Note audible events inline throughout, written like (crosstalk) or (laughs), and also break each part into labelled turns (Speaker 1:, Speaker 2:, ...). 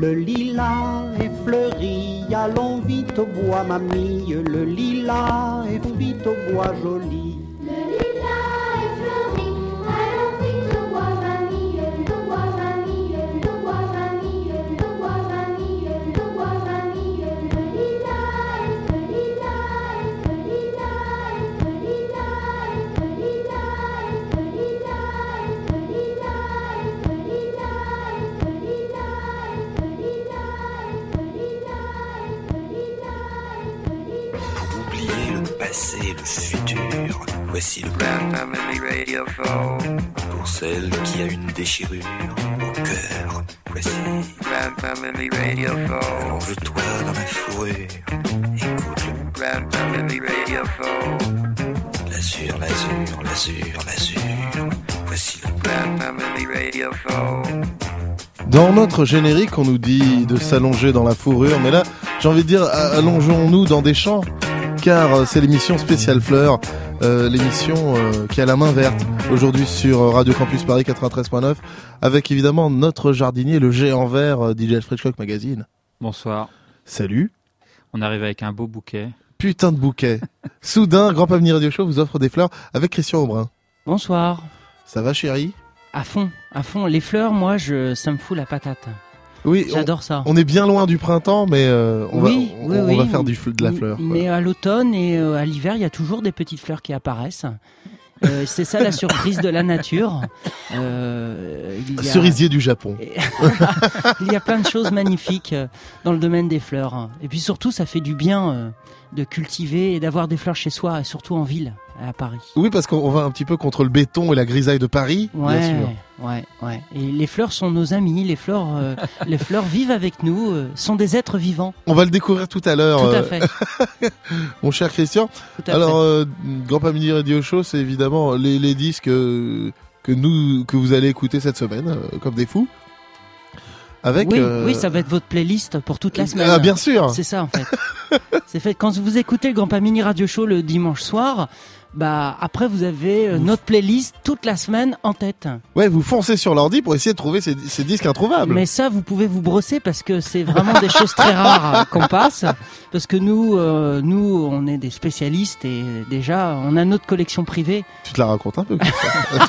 Speaker 1: le lilas est fleuri, allons vite au bois, mamie, le lilas est vite au bois joli.
Speaker 2: Voici le Grand Pour celle qui a une déchirure au cœur. Voici Grand Family Radio Allonge-toi dans ma fourrure. Écoute le Grand Radio L'azur, l'azur, l'azur, l'azur. Voici le Grand Radio
Speaker 3: Dans notre générique, on nous dit de s'allonger dans la fourrure, mais là, j'ai envie de dire, allongeons-nous dans des champs car euh, c'est l'émission spéciale Fleur, euh, l'émission euh, qui a la main verte aujourd'hui sur Radio Campus Paris 93.9, avec évidemment notre jardinier, le géant vert DJ Alfred Magazine.
Speaker 4: Bonsoir.
Speaker 3: Salut.
Speaker 4: On arrive avec un beau bouquet.
Speaker 3: Putain de bouquet. (laughs) Soudain, Grand Pavillon Radio Show vous offre des fleurs avec Christian Aubrin.
Speaker 5: Bonsoir.
Speaker 3: Ça va chérie?
Speaker 5: À fond, à fond. Les fleurs, moi, je, ça me fout la patate.
Speaker 3: Oui,
Speaker 5: j'adore ça.
Speaker 3: On est bien loin du printemps, mais euh, on, va, on, va faire du, de la fleur.
Speaker 5: Mais à l'automne et euh, à l'hiver, il y a toujours des petites fleurs qui apparaissent. Euh, (laughs) c'est ça la surprise de la nature.
Speaker 3: Cerisier du Japon. (laughs)
Speaker 5: il y a plein de choses magnifiques dans le domaine des fleurs. Et puis surtout, ça fait du bien de cultiver et d'avoir des fleurs chez soi, surtout en ville, à Paris.
Speaker 3: Oui, parce qu'on va un petit peu contre le béton et la grisaille de Paris,
Speaker 5: ouais,
Speaker 3: bien sûr.
Speaker 5: Ouais, ouais. Et les fleurs sont nos amis, les fleurs, euh, (laughs) les fleurs vivent avec nous, euh, sont des êtres vivants.
Speaker 3: On va le découvrir tout à l'heure.
Speaker 5: Tout à euh, fait. (laughs)
Speaker 3: Mon cher Christian. Alors, Grand Family Radio Show, c'est évidemment les, les disques que nous, que vous allez écouter cette semaine, comme des fous.
Speaker 5: Avec, oui, oui, ça va être votre playlist pour toute la semaine.
Speaker 3: Ah, bien sûr.
Speaker 5: C'est ça en fait. c'est fait quand vous écoutez le Grand Pamini Radio Show le dimanche soir, bah après vous avez euh, notre playlist toute la semaine en tête.
Speaker 3: Ouais, vous foncez sur l'ordi pour essayer de trouver ces, ces, disques introuvables.
Speaker 5: Mais ça, vous pouvez vous brosser parce que c'est vraiment des choses très rares (laughs) qu'on passe. Parce que nous, euh, nous, on est des spécialistes et déjà, on a notre collection privée.
Speaker 3: Tu te la racontes un peu de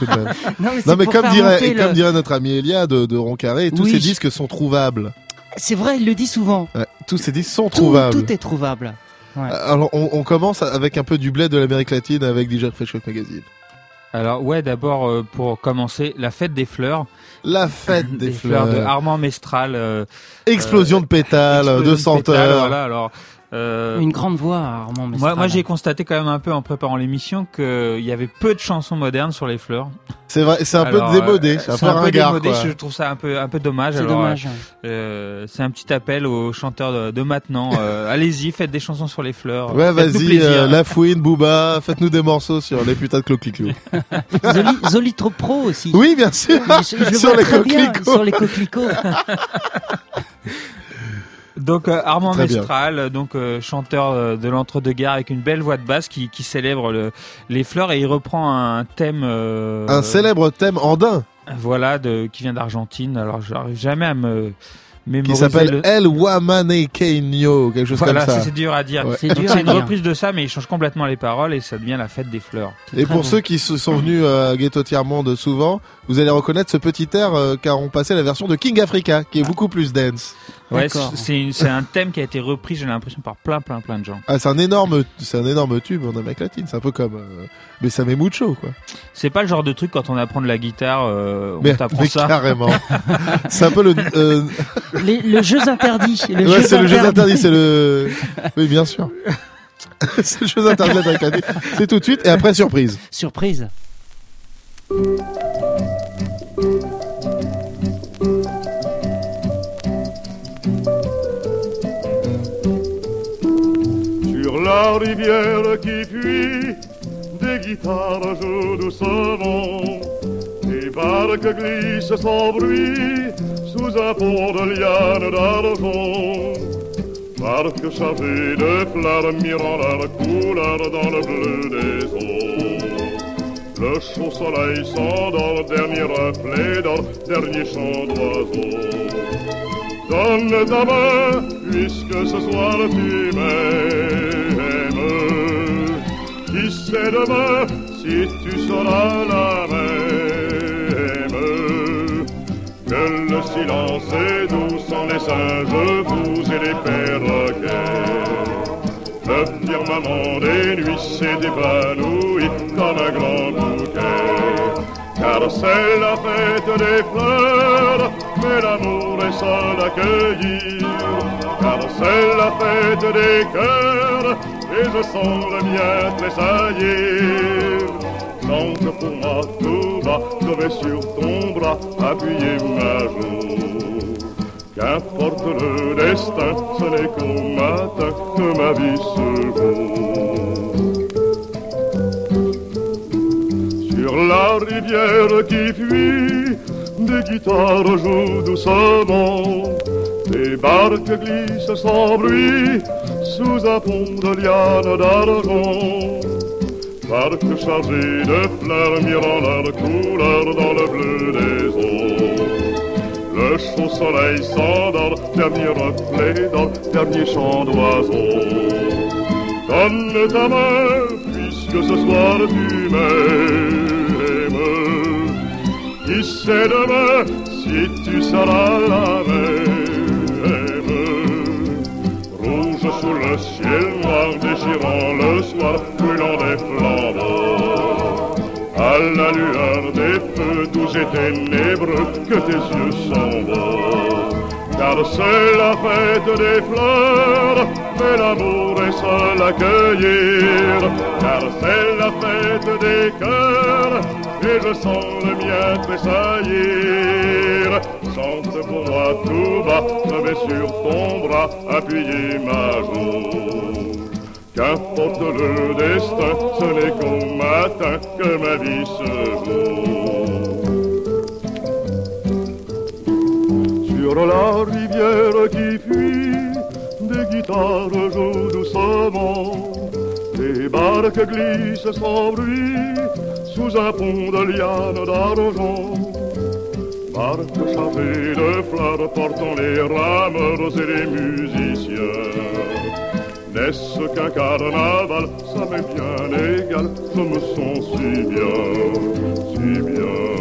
Speaker 3: même. (laughs) non, mais, comme, dirait, comme dirait notre ami Elia de, de Roncarré, tous ces disques sont trouvables.
Speaker 5: C'est vrai, il le dit souvent.
Speaker 3: Ouais, tous ces disques sont trouvables.
Speaker 5: Tout est trouvable.
Speaker 3: Ouais. Alors, on, on, commence avec un peu du blé de l'Amérique latine avec DJ Fresh Magazine.
Speaker 4: Alors ouais, d'abord euh, pour commencer, la fête des fleurs.
Speaker 3: La (laughs) fête des, fleurs.
Speaker 4: de Armand Mestral. Euh,
Speaker 3: explosion de pétales, de senteurs.
Speaker 4: Voilà, alors
Speaker 5: euh, Une grande voix, Armand
Speaker 4: Moi, moi j'ai constaté quand même un peu en préparant l'émission qu'il y avait peu de chansons modernes sur les fleurs.
Speaker 3: C'est vrai, c'est un peu démodé, c'est un, peu, un peu démodé.
Speaker 4: Je trouve ça un peu un peu dommage.
Speaker 5: C'est dommage.
Speaker 4: Euh, c'est un petit appel aux chanteurs de, de maintenant. Euh, allez-y, faites des chansons sur les fleurs.
Speaker 3: Ouais, vas-y, euh, La Fouine, Booba, faites-nous des morceaux sur les putains de clocliclou. (laughs)
Speaker 5: Zoli, Zoli trop pro aussi.
Speaker 3: Oui, bien sûr.
Speaker 5: Je, sur, les sur les coquelicots. (laughs)
Speaker 4: Donc euh, Armand Mestral, donc euh, chanteur euh, de l'entre-deux-guerres avec une belle voix de basse qui, qui célèbre le, les fleurs et il reprend un thème.
Speaker 3: un célèbre thème andin.
Speaker 4: Voilà, de, qui vient d'Argentine. Alors j'arrive jamais à me
Speaker 3: qui s'appelle El Wamanequeño, quelque chose comme ça.
Speaker 4: c'est dur à dire. C'est une reprise de ça, mais il change complètement les paroles et ça devient la fête des fleurs.
Speaker 3: Et pour ceux qui sont venus à Ghetto Tiers Monde souvent, vous allez reconnaître ce petit air euh, car on passait la version de King Africa, qui est beaucoup plus dance.
Speaker 4: Ouais, c'est un thème qui a été repris, j'ai l'impression, par plein, plein, plein de gens.
Speaker 3: Ah, c'est un énorme, c'est un énorme tube en Amérique latine. C'est un peu comme, euh, mais ça met mucho, quoi.
Speaker 4: C'est pas le genre de truc quand on apprend de la guitare, euh, on t'apprend ça.
Speaker 3: Carrément. (laughs) c'est un peu le, euh...
Speaker 5: le jeu interdit.
Speaker 3: Le ouais, c'est le jeu interdit, c'est le, oui, bien sûr. (laughs) c'est le jeu interdit. C'est tout de suite et après surprise.
Speaker 5: Surprise.
Speaker 6: La rivière qui fuit, des guitares jouent doucement, des barques glissent sans bruit sous un pont de liane d'argent. Barques chargées de fleurs mirant leur couleur dans le bleu des eaux. Le chaud soleil s'endort, dernier reflet d'or, dernier chant d'oiseau. Donne ta main, puisque ce soir tu m'aimes. Qui sait demain si tu seras la même Que le silence est doux sans les singes, vous et les perroquets. Le firmament des nuits s'est évanoui comme un grand bouquet. Car c'est la fête des fleurs, mais l'amour est seul à cueillir. Car c'est la fête des cœurs, et je sens le mien tressaillir. Chante pour moi tout bas, je vais sur ton bras appuyer ma joue. Qu'importe le destin, ce n'est qu'au matin que ma vie se joue. Sur la rivière qui fuit, des guitares jouent doucement, des barques glissent sans bruit sous un pont de lianes d'argent. Barques chargées de fleurs mirant leur couleur dans le bleu des eaux. Le chaud soleil s'endort, dernier reflet d'or, dernier chant d'oiseau. Donne ta main, puisque ce soir tu m'aimes. Qui sait demain si tu seras la même Rouge sous le ciel noir, déchirant le soir, brûlant des flambeaux. À la lueur des feux doux et ténébreux, que tes yeux sont beaux. Car c'est la fête des fleurs, mais l'amour est seul à cueillir. Car c'est la fête des cœurs, et je sens le mien tressaillir. Chante pour moi tout bas, je vais sur ton bras appuyer ma joue. Qu'importe le destin, ce n'est qu'au matin que ma vie se joue. Sur la rivière qui fuit, des guitares jouent doucement, des barques glissent sans bruit sous un pont de lianes d'argent. Barques chargées de fleurs portant les rameurs et les musiciens. N'est-ce qu'un carnaval, ça m'est bien égal, je me sens si bien, si bien,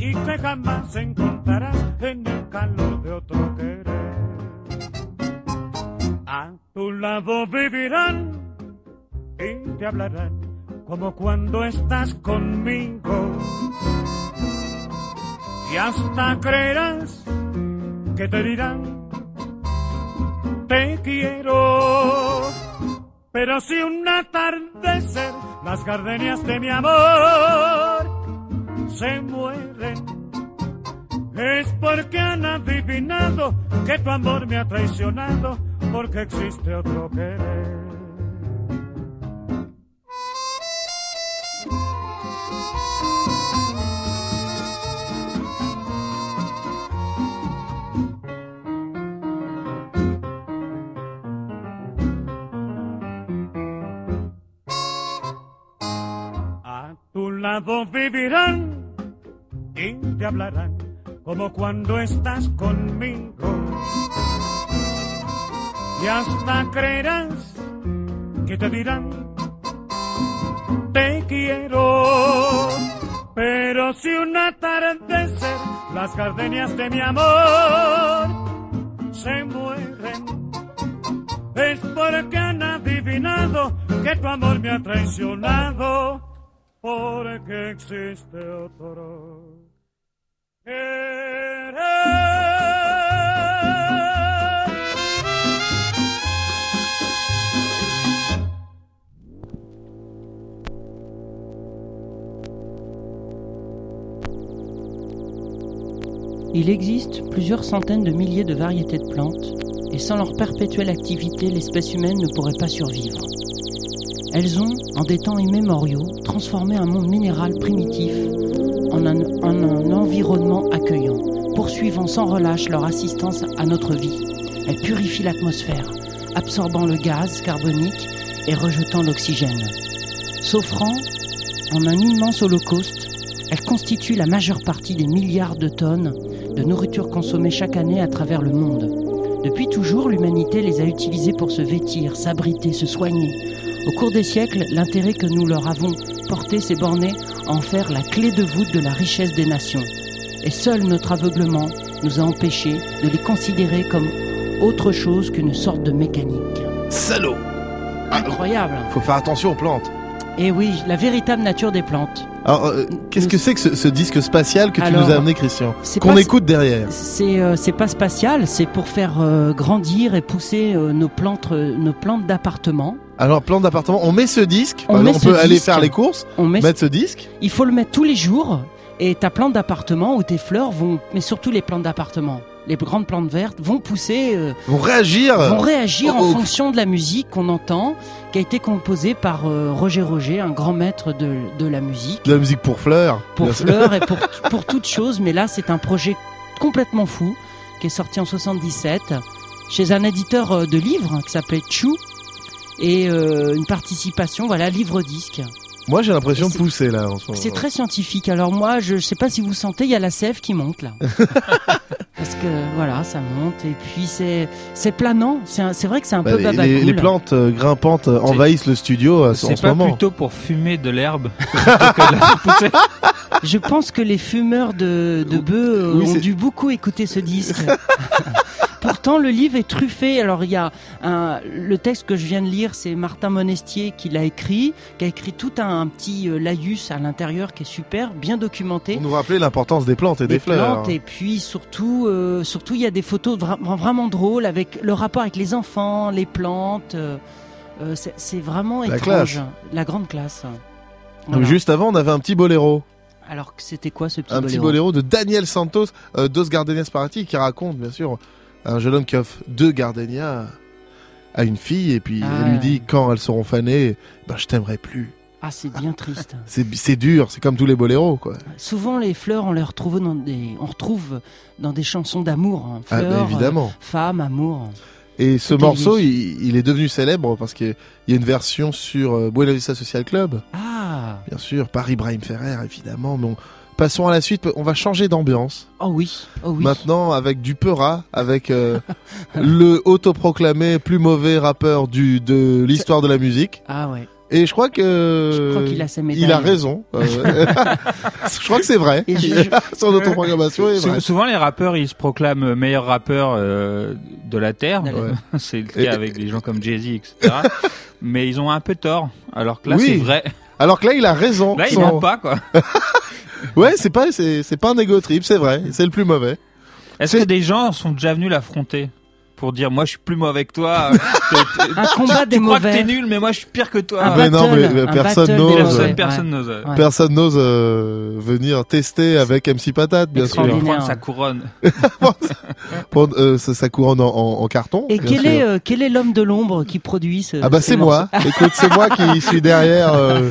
Speaker 7: y que jamás encontrarás en el calor de otro querer. A tu lado vivirán y te hablarán como cuando estás conmigo. Y hasta creerás que te dirán, te quiero. Pero si un atardecer las gardenias de mi amor se mueren, es porque han adivinado que tu amor me ha traicionado, porque existe otro querer. A tu lado vivirán hablarán como cuando estás conmigo. Y hasta creerás que te dirán, te quiero. Pero si un atardecer las gardenias de mi amor se mueren. Es porque han adivinado que tu amor me ha traicionado, porque existe otro.
Speaker 5: Il existe plusieurs centaines de milliers de variétés de plantes, et sans leur perpétuelle activité, l'espèce humaine ne pourrait pas survivre. Elles ont, en des temps immémoriaux, transformé un monde minéral primitif en un, en un environnement accueillant, poursuivant sans relâche leur assistance à notre vie. Elles purifient l'atmosphère, absorbant le gaz carbonique et rejetant l'oxygène. S'offrant en un immense holocauste, elles constituent la majeure partie des milliards de tonnes de nourriture consommée chaque année à travers le monde. Depuis toujours, l'humanité les a utilisées pour se vêtir, s'abriter, se soigner. Au cours des siècles, l'intérêt que nous leur avons porté s'est borné en faire la clé de voûte de la richesse des nations. Et seul notre aveuglement nous a empêchés de les considérer comme autre chose qu'une sorte de mécanique.
Speaker 3: Salaud
Speaker 5: Incroyable.
Speaker 3: Faut faire attention aux plantes.
Speaker 5: Et oui, la véritable nature des plantes.
Speaker 3: Alors, euh, qu'est-ce que c'est que ce, ce disque spatial que tu
Speaker 5: Alors,
Speaker 3: nous as amené, Christian
Speaker 5: c'est
Speaker 3: Qu'on
Speaker 5: pas-
Speaker 3: écoute derrière.
Speaker 5: C'est euh, c'est pas spatial, c'est pour faire euh, grandir et pousser euh, nos plantes, euh, nos plantes d'appartement.
Speaker 3: Alors, plan d'appartement, on met ce disque.
Speaker 5: On
Speaker 3: on peut aller
Speaker 5: disque.
Speaker 3: faire les courses,
Speaker 5: On met,
Speaker 3: mettre ce disque.
Speaker 5: il faut le mettre tous les jours. Et ta plante d'appartement ou tes fleurs vont, mais surtout les plantes d'appartement, les grandes plantes vertes vont pousser, euh,
Speaker 3: Vont réagir.
Speaker 5: vont réagir
Speaker 3: oh,
Speaker 5: en
Speaker 3: oh.
Speaker 5: fonction de la musique qu'on entend, qui a été composée par euh, Roger Roger, un grand maître de, de la musique.
Speaker 3: De la musique pour fleurs.
Speaker 5: pour
Speaker 3: bien
Speaker 5: fleurs et pour, (laughs) pour toutes choses. Mais là, c'est un projet complètement fou qui est sorti en 77 chez un éditeur euh, de livres qui s'appelait Chou et euh, une participation, voilà, livre-disque.
Speaker 3: Moi, j'ai l'impression de
Speaker 5: C'est-
Speaker 3: pousser là en ce moment.
Speaker 5: C'est très scientifique. Alors moi, je, je sais pas si vous sentez, il y a la sève qui monte là. (laughs) Parce que voilà, ça monte et puis c'est c'est planant. C'est un- c'est vrai que c'est un
Speaker 3: Bah,
Speaker 5: peu
Speaker 3: les,
Speaker 5: babacool.
Speaker 3: les- les plantes euh, grimpantes euh, envahissent le studio euh, en
Speaker 4: C'est
Speaker 3: ce
Speaker 4: pas
Speaker 3: moment.
Speaker 4: plutôt pour fumer de l'herbe plutôt (laughs) que de la pousser
Speaker 5: Je pense que les fumeurs de, de bœufs
Speaker 3: Oui,
Speaker 5: ont
Speaker 3: c'est-
Speaker 5: dû beaucoup écouter ce disque. (laughs) Pourtant, le livre est truffé. Alors, il y a un, le texte que je viens de lire, c'est Martin Monestier qui l'a écrit, qui a écrit tout un, petit euh, laïus à l'intérieur qui est super, bien documenté.
Speaker 3: Pour nous rappeler l'importance des plantes et des, fleurs.
Speaker 5: plantes, et puis surtout, euh, surtout il y a des photos vra- vraiment drôles avec le rapport avec les enfants, les plantes. euh, c'est- vraiment
Speaker 3: La
Speaker 5: étrange,
Speaker 3: classe.
Speaker 5: la grande classe.
Speaker 3: Donc, juste avant, on avait un petit boléro.
Speaker 5: Alors que c'était quoi ce petit
Speaker 3: un petit
Speaker 5: boléro?
Speaker 3: boléro de Daniel Santos, euh, Dos Gardenias Parati, qui raconte, bien sûr, un jeune homme qui offre deux gardenias à une fille, et puis
Speaker 5: Ah
Speaker 3: elle lui dit, quand elles seront fanées, ben, je t'aimerai plus.
Speaker 5: Ah, c'est bien triste. (laughs)
Speaker 3: C'est dur, c'est comme tous les boléros, quoi.
Speaker 5: Souvent, les fleurs, on les retrouve dans des, on retrouve dans des chansons d'amour. hein.
Speaker 3: Ah,
Speaker 5: Fleurs,
Speaker 3: bah, évidemment.
Speaker 5: euh, femmes, amour.
Speaker 3: Et ce morceau, il, il est devenu célèbre parce qu'il y a une version sur euh, Buena Vista Social Club,
Speaker 5: Ah,
Speaker 3: bien sûr, par Ibrahim Ferrer, évidemment. Mais on- passons à la suite, on va changer d'ambiance.
Speaker 5: oh oui, oh oui.
Speaker 3: Maintenant, avec du Peura, avec euh, (laughs) le autoproclamé plus mauvais rappeur du, de l'histoire de la musique.
Speaker 5: Ah ouais.
Speaker 3: Et je crois que
Speaker 5: Je crois qu'il a sa médaille.
Speaker 3: il a raison. Euh, (laughs) je crois que c'est vrai.
Speaker 5: Je- (laughs)
Speaker 3: Son autoproclamation est vraie.
Speaker 4: Souvent, les rappeurs, ils se proclament meilleurs rappeurs euh, de la Terre.
Speaker 3: Ouais.
Speaker 4: c'est le
Speaker 3: Et-
Speaker 4: cas avec des gens comme Jay-Z, etc. Mais ils ont un peu tort. Alors que là,
Speaker 3: Oui.
Speaker 4: c'est vrai.
Speaker 3: Alors que là, il a raison.
Speaker 4: Là, ils
Speaker 3: Son-
Speaker 4: mentent pas, quoi.
Speaker 3: Ouais, c'est pas, c'est, c'est pas un ego trip, c'est vrai. C'est le plus mauvais.
Speaker 4: Est-ce que des gens sont déjà venus l'affronter? Pour dire moi je suis plus mauvais que toi (laughs)
Speaker 5: Un combat des
Speaker 4: tu crois que
Speaker 5: mauvais.
Speaker 4: t'es nul mais moi je suis pire que toi
Speaker 5: Un
Speaker 3: mais non, mais- personne n'ose.
Speaker 4: personne
Speaker 5: mauvais.
Speaker 4: n'ose
Speaker 5: Ouais.
Speaker 3: Personne n'ose euh, venir tester avec MC Patate, bien sûr.
Speaker 4: Prendre sa couronne (laughs)
Speaker 3: Prendre euh, sa, couronne en, en- en carton.
Speaker 5: Et
Speaker 3: bien
Speaker 5: quel
Speaker 3: sûr.
Speaker 5: est, euh, quel est l'homme de l'ombre qui produit ce
Speaker 3: Ah bah
Speaker 5: ce
Speaker 3: c'est moi. Écoute, c'est moi qui (laughs) suis derrière euh,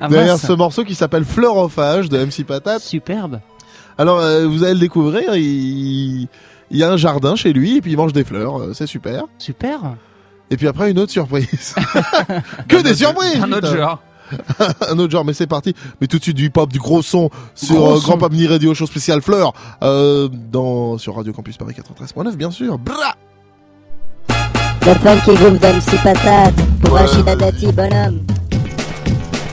Speaker 5: Ah,
Speaker 3: derrière ce morceau qui s'appelle Fleurophage de MC Patate.
Speaker 5: Superbe.
Speaker 3: Alors euh, vous allez le découvrir, il... il y a un jardin chez lui et puis il mange des fleurs, euh, c'est super.
Speaker 5: Super.
Speaker 3: Et puis après une autre surprise. (laughs) que des surprises.
Speaker 4: un autre genre (laughs)
Speaker 3: un autre genre, mais c'est parti. Mais tout de suite du hip-hop, du gros son sur
Speaker 5: Gros
Speaker 3: euh,
Speaker 5: son.
Speaker 3: Grand Pamini Radio Show spécial Fleurs euh, dans sur Radio Campus Paris 93.9 bien sûr. Bra
Speaker 8: Le funky groove d'MC Patate pour
Speaker 3: Ouais.
Speaker 8: Rachida Dati, bonhomme.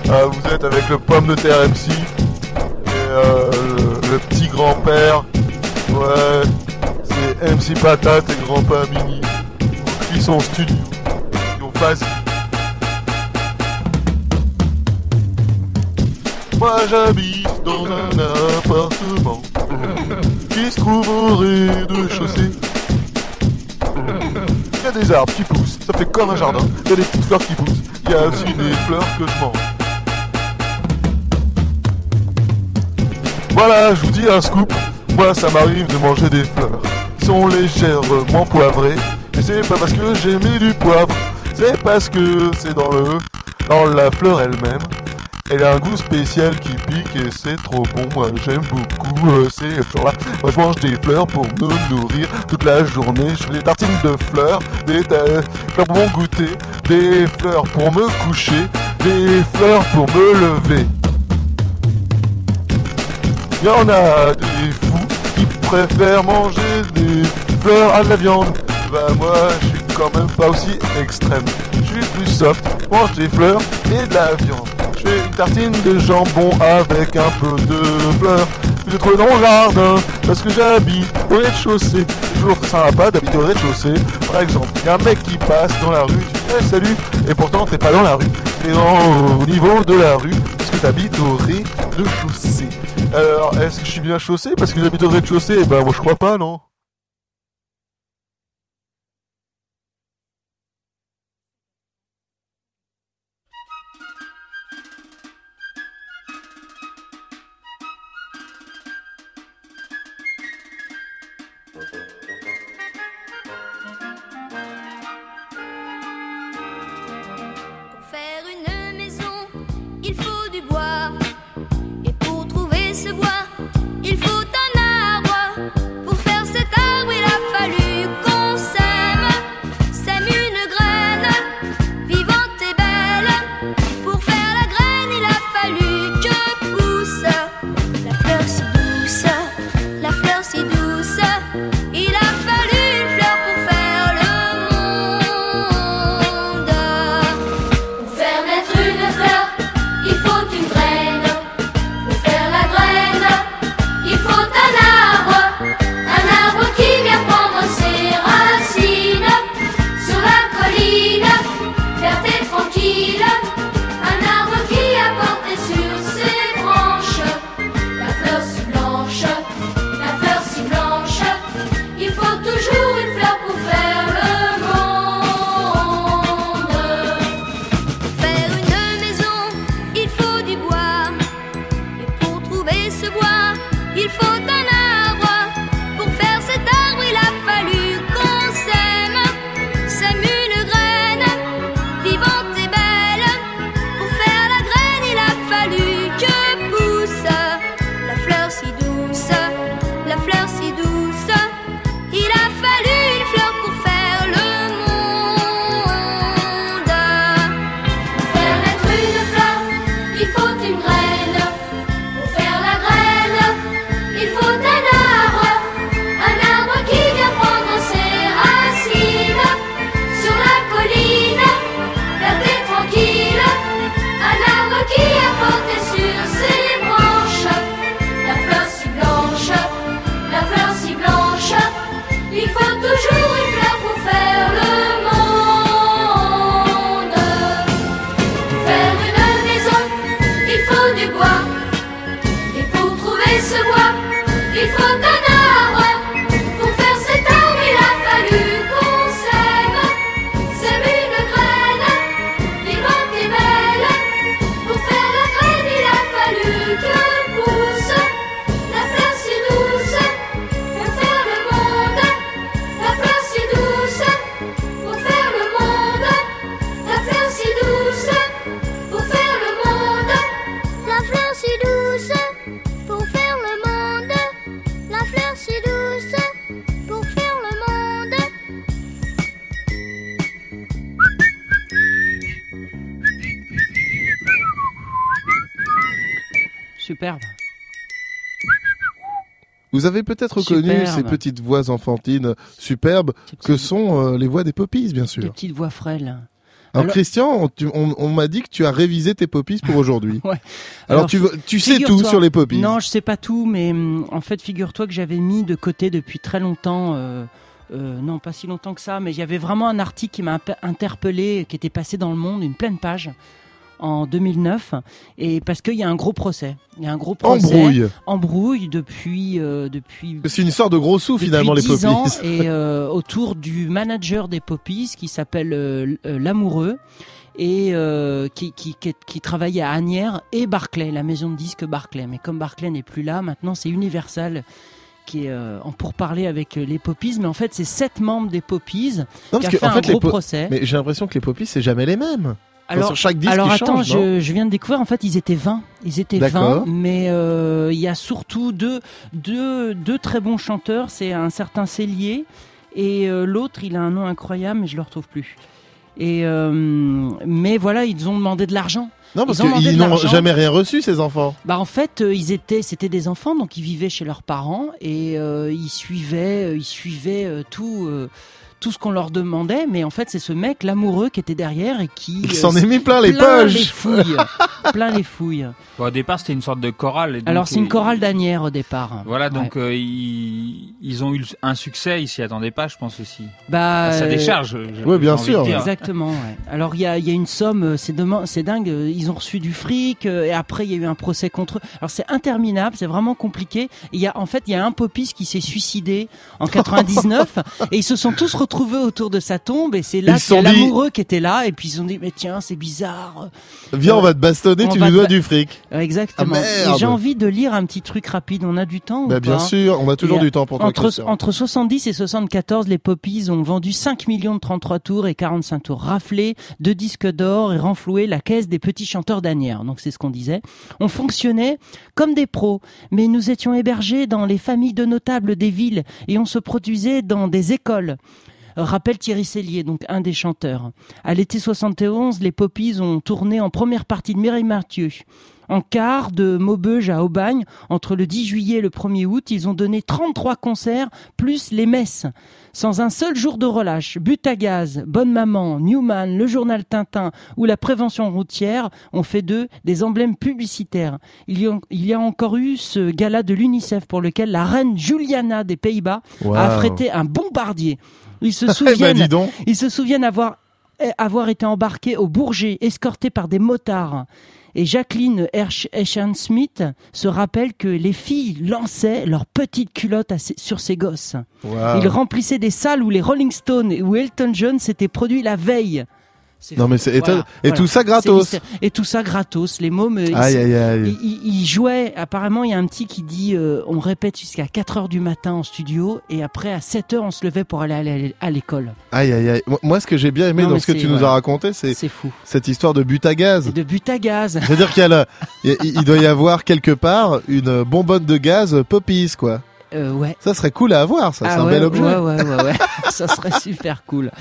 Speaker 9: Euh, vous êtes avec le pomme de terre MC et euh, le, le petit grand-père. Ouais, c'est MC Patate et Grand-Pa Mini. Ils sont en studio. Donc vas-y. Moi j'habite dans un appartement qui se trouve au rez-de-chaussée. Il y a des arbres qui poussent, ça fait comme un jardin. Il y a des petites fleurs qui poussent. Il y a aussi des fleurs que je mange. Voilà, je vous dis un scoop. Moi, ça m'arrive de manger des fleurs. Sont légèrement poivrées. Et c'est pas parce que j'ai mis du poivre. C'est parce que c'est dans le, dans la fleur elle-même. Elle a un goût spécial qui pique et c'est trop bon. Moi, j'aime beaucoup euh, ces fleurs-là. Moi, je mange des fleurs pour me nourrir toute la journée. Je fais des tartines de fleurs, des fleurs pour mon goûter, des fleurs pour me coucher, des fleurs pour me lever. Il y en a des préfèrent manger des fleurs à de la viande. Bah moi, je suis quand même pas aussi extrême. Je suis plus soft, mange des fleurs et de la viande. Je fais une tartine de jambon avec un peu de fleurs. J'ai trouvé dans mon jardin parce que j'habite au rez-de-chaussée. Toujours sympa d'habiter au rez-de-chaussée. Par exemple, y a un mec qui passe dans la rue, tu hey, salut, et pourtant t'es pas dans la rue, t'es au niveau de la rue parce que t'habites au rez-de-chaussée. Alors, est-ce que je suis bien chaussé? Parce que j'habite au rez-de-chaussée Eh ben, moi je crois pas, non
Speaker 5: Superbe.
Speaker 3: Vous avez peut-être reconnu ces petites voix enfantines superbes que sont euh, les voix des poppies, bien
Speaker 5: Des
Speaker 3: sûr.
Speaker 5: petites voix frêles.
Speaker 3: Alors, Christian, on, tu- on- on m'a dit que tu as révisé tes poppies pour aujourd'hui. (laughs)
Speaker 5: Ouais.
Speaker 3: Alors,
Speaker 5: Alors,
Speaker 3: tu, sais tout sur les poppies.
Speaker 5: Non, je sais pas tout, mais hum, en fait, figure-toi que j'avais mis de côté depuis très longtemps. euh, euh, non, pas si longtemps que ça, mais il y avait vraiment un article qui m'a interpellé, qui était passé dans le monde, une pleine page en 2009, et parce qu'il y a un gros procès. Il y a un gros procès.
Speaker 3: Embrouille.
Speaker 5: Embrouille depuis euh, depuis.
Speaker 3: C'est une sorte de gros sous finalement les
Speaker 5: depuis 10
Speaker 3: poppies.
Speaker 5: ans, et euh, autour du manager des Poppies qui s'appelle euh, l'amoureux et euh, qui, qui, qui, qui travaillait à Agnières et Barclay, la maison de disques Barclay. Mais comme Barclay n'est plus là, maintenant c'est Universal qui est euh, en pourparlers avec les Poppies. Mais en fait, c'est sept membres des Poppies
Speaker 3: Non,
Speaker 5: qui a
Speaker 3: que,
Speaker 5: fait
Speaker 3: en
Speaker 5: un
Speaker 3: fait, les
Speaker 5: gros procès.
Speaker 3: Mais j'ai l'impression que les poppies, c'est jamais les mêmes.
Speaker 5: Alors,
Speaker 3: sur chaque disque,
Speaker 5: alors attends, je, je viens de découvrir, en fait, ils étaient 20. Ils étaient 20,
Speaker 3: D'accord.
Speaker 5: mais euh, il y a surtout deux, deux, deux très bons chanteurs. C'est un certain Cellier et euh, l'autre, il a un nom incroyable, mais je le retrouve plus. Et euh, mais voilà, ils ont demandé de l'argent.
Speaker 3: Non, parce qu'ils n'ont jamais rien reçu, ces enfants.
Speaker 5: Bah en fait, euh, ils étaient, c'était des enfants, donc ils vivaient chez leurs parents et euh, ils suivaient, euh, ils suivaient tout, tout ce qu'on leur demandait. Mais en fait, c'est ce mec, l'amoureux, qui était derrière et qui
Speaker 3: Qui
Speaker 5: euh,
Speaker 3: s'en est mis plein les
Speaker 5: plein
Speaker 3: poches.
Speaker 5: les fouilles, (laughs) plein les fouilles.
Speaker 4: Bon, au départ, c'était une sorte de chorale. et donc,
Speaker 5: Alors c'est une
Speaker 4: euh,
Speaker 5: chorale d'Anières au départ.
Speaker 4: Voilà, donc
Speaker 5: Ouais.
Speaker 4: euh, ils, ils ont eu un succès, ils s'y attendaient pas, je pense aussi.
Speaker 5: Bah,
Speaker 4: ça
Speaker 5: euh,
Speaker 4: décharge.
Speaker 3: Ouais, bien sûr.
Speaker 5: Exactement. ouais. Alors il y a, il y a une somme, c'est demain- c'est dingue. Ils ont reçu du fric et après il y a eu un procès contre eux. Alors c'est interminable, c'est vraiment compliqué. Il y a en fait il y a un popis qui s'est suicidé en 99 (laughs) et ils se sont tous retrouvés autour de sa tombe et c'est là qu'il y a
Speaker 3: sont dit-
Speaker 5: l'amoureux qui était là et puis ils ont dit mais tiens c'est bizarre.
Speaker 3: Viens, on va te bastonner,
Speaker 5: On
Speaker 3: tu nous dois du fric.
Speaker 5: Euh, Exactement.
Speaker 3: Ah,
Speaker 5: j'ai envie de lire un petit truc rapide. On a du temps ou
Speaker 3: Bah, bien
Speaker 5: pas
Speaker 3: sûr, on a toujours
Speaker 5: Et,
Speaker 3: du temps pour toi,
Speaker 5: entre, entre 70 et 74, les Poppies ont vendu 5 millions de 33 tours et 45 tours raflés, deux disques d'or et renfloué la caisse des petits chanteurs d'Anières. Donc c'est ce qu'on disait. On fonctionnait comme des pros, mais nous étions hébergés dans les familles de notables des villes et on se produisait dans des écoles. Rappelle Thierry Cellier, donc un des chanteurs. À l'été 71, les Poppies ont tourné en première partie de Mireille Mathieu. En quart de Maubeuge à Aubagne, entre le 10 juillet et le 1er août, ils ont donné 33 concerts, plus les messes. Sans un seul jour de relâche, But à gaz, Bonne Maman, Newman, le journal Tintin ou la prévention routière ont fait d'eux des emblèmes publicitaires. Il y, a, il y a encore eu ce gala de l'UNICEF pour lequel la reine Juliana des Pays-Bas
Speaker 3: Wow.
Speaker 5: a affrété un bombardier. Ils se (laughs)
Speaker 3: Eh ben,
Speaker 5: ils se souviennent avoir, eh, avoir été embarqués au Bourget, escortés par des motards. Et Jacqueline Herschan-Smith se rappelle que les filles lançaient leurs petites culottes sur ces gosses.
Speaker 3: Wow.
Speaker 5: Ils remplissaient des salles où les Rolling Stones ou Elton John s'étaient produits la veille.
Speaker 3: Non, mais c'est
Speaker 5: Voilà.
Speaker 3: Et
Speaker 5: voilà.
Speaker 3: tout ça gratos.
Speaker 5: Et tout ça gratos. Les mômes, euh, ils-
Speaker 3: Aïe, aïe, aïe.
Speaker 5: ils, ils- jouaient. Apparemment, il y a un petit qui dit euh, on répète jusqu'à 4 heures du matin en studio et après à 7 heures on se levait pour aller à l'é- à l'école.
Speaker 3: Aïe, aïe, aïe. Moi- ce que j'ai bien aimé
Speaker 5: Non,
Speaker 3: dans ce que tu nous
Speaker 5: voilà.
Speaker 3: as raconté, c'est cette histoire de but à gaz.
Speaker 5: De but à gaz. (laughs)
Speaker 3: C'est-à-dire qu'il y a le- il il doit y avoir quelque part une bonbonne de gaz poppies, quoi.
Speaker 5: Euh, ouais.
Speaker 3: Ça serait cool à avoir, ça.
Speaker 5: Ah
Speaker 3: c'est un
Speaker 5: ouais,
Speaker 3: bel objet.
Speaker 5: Ouais, ouais, ouais, ouais. (laughs) ça serait super cool.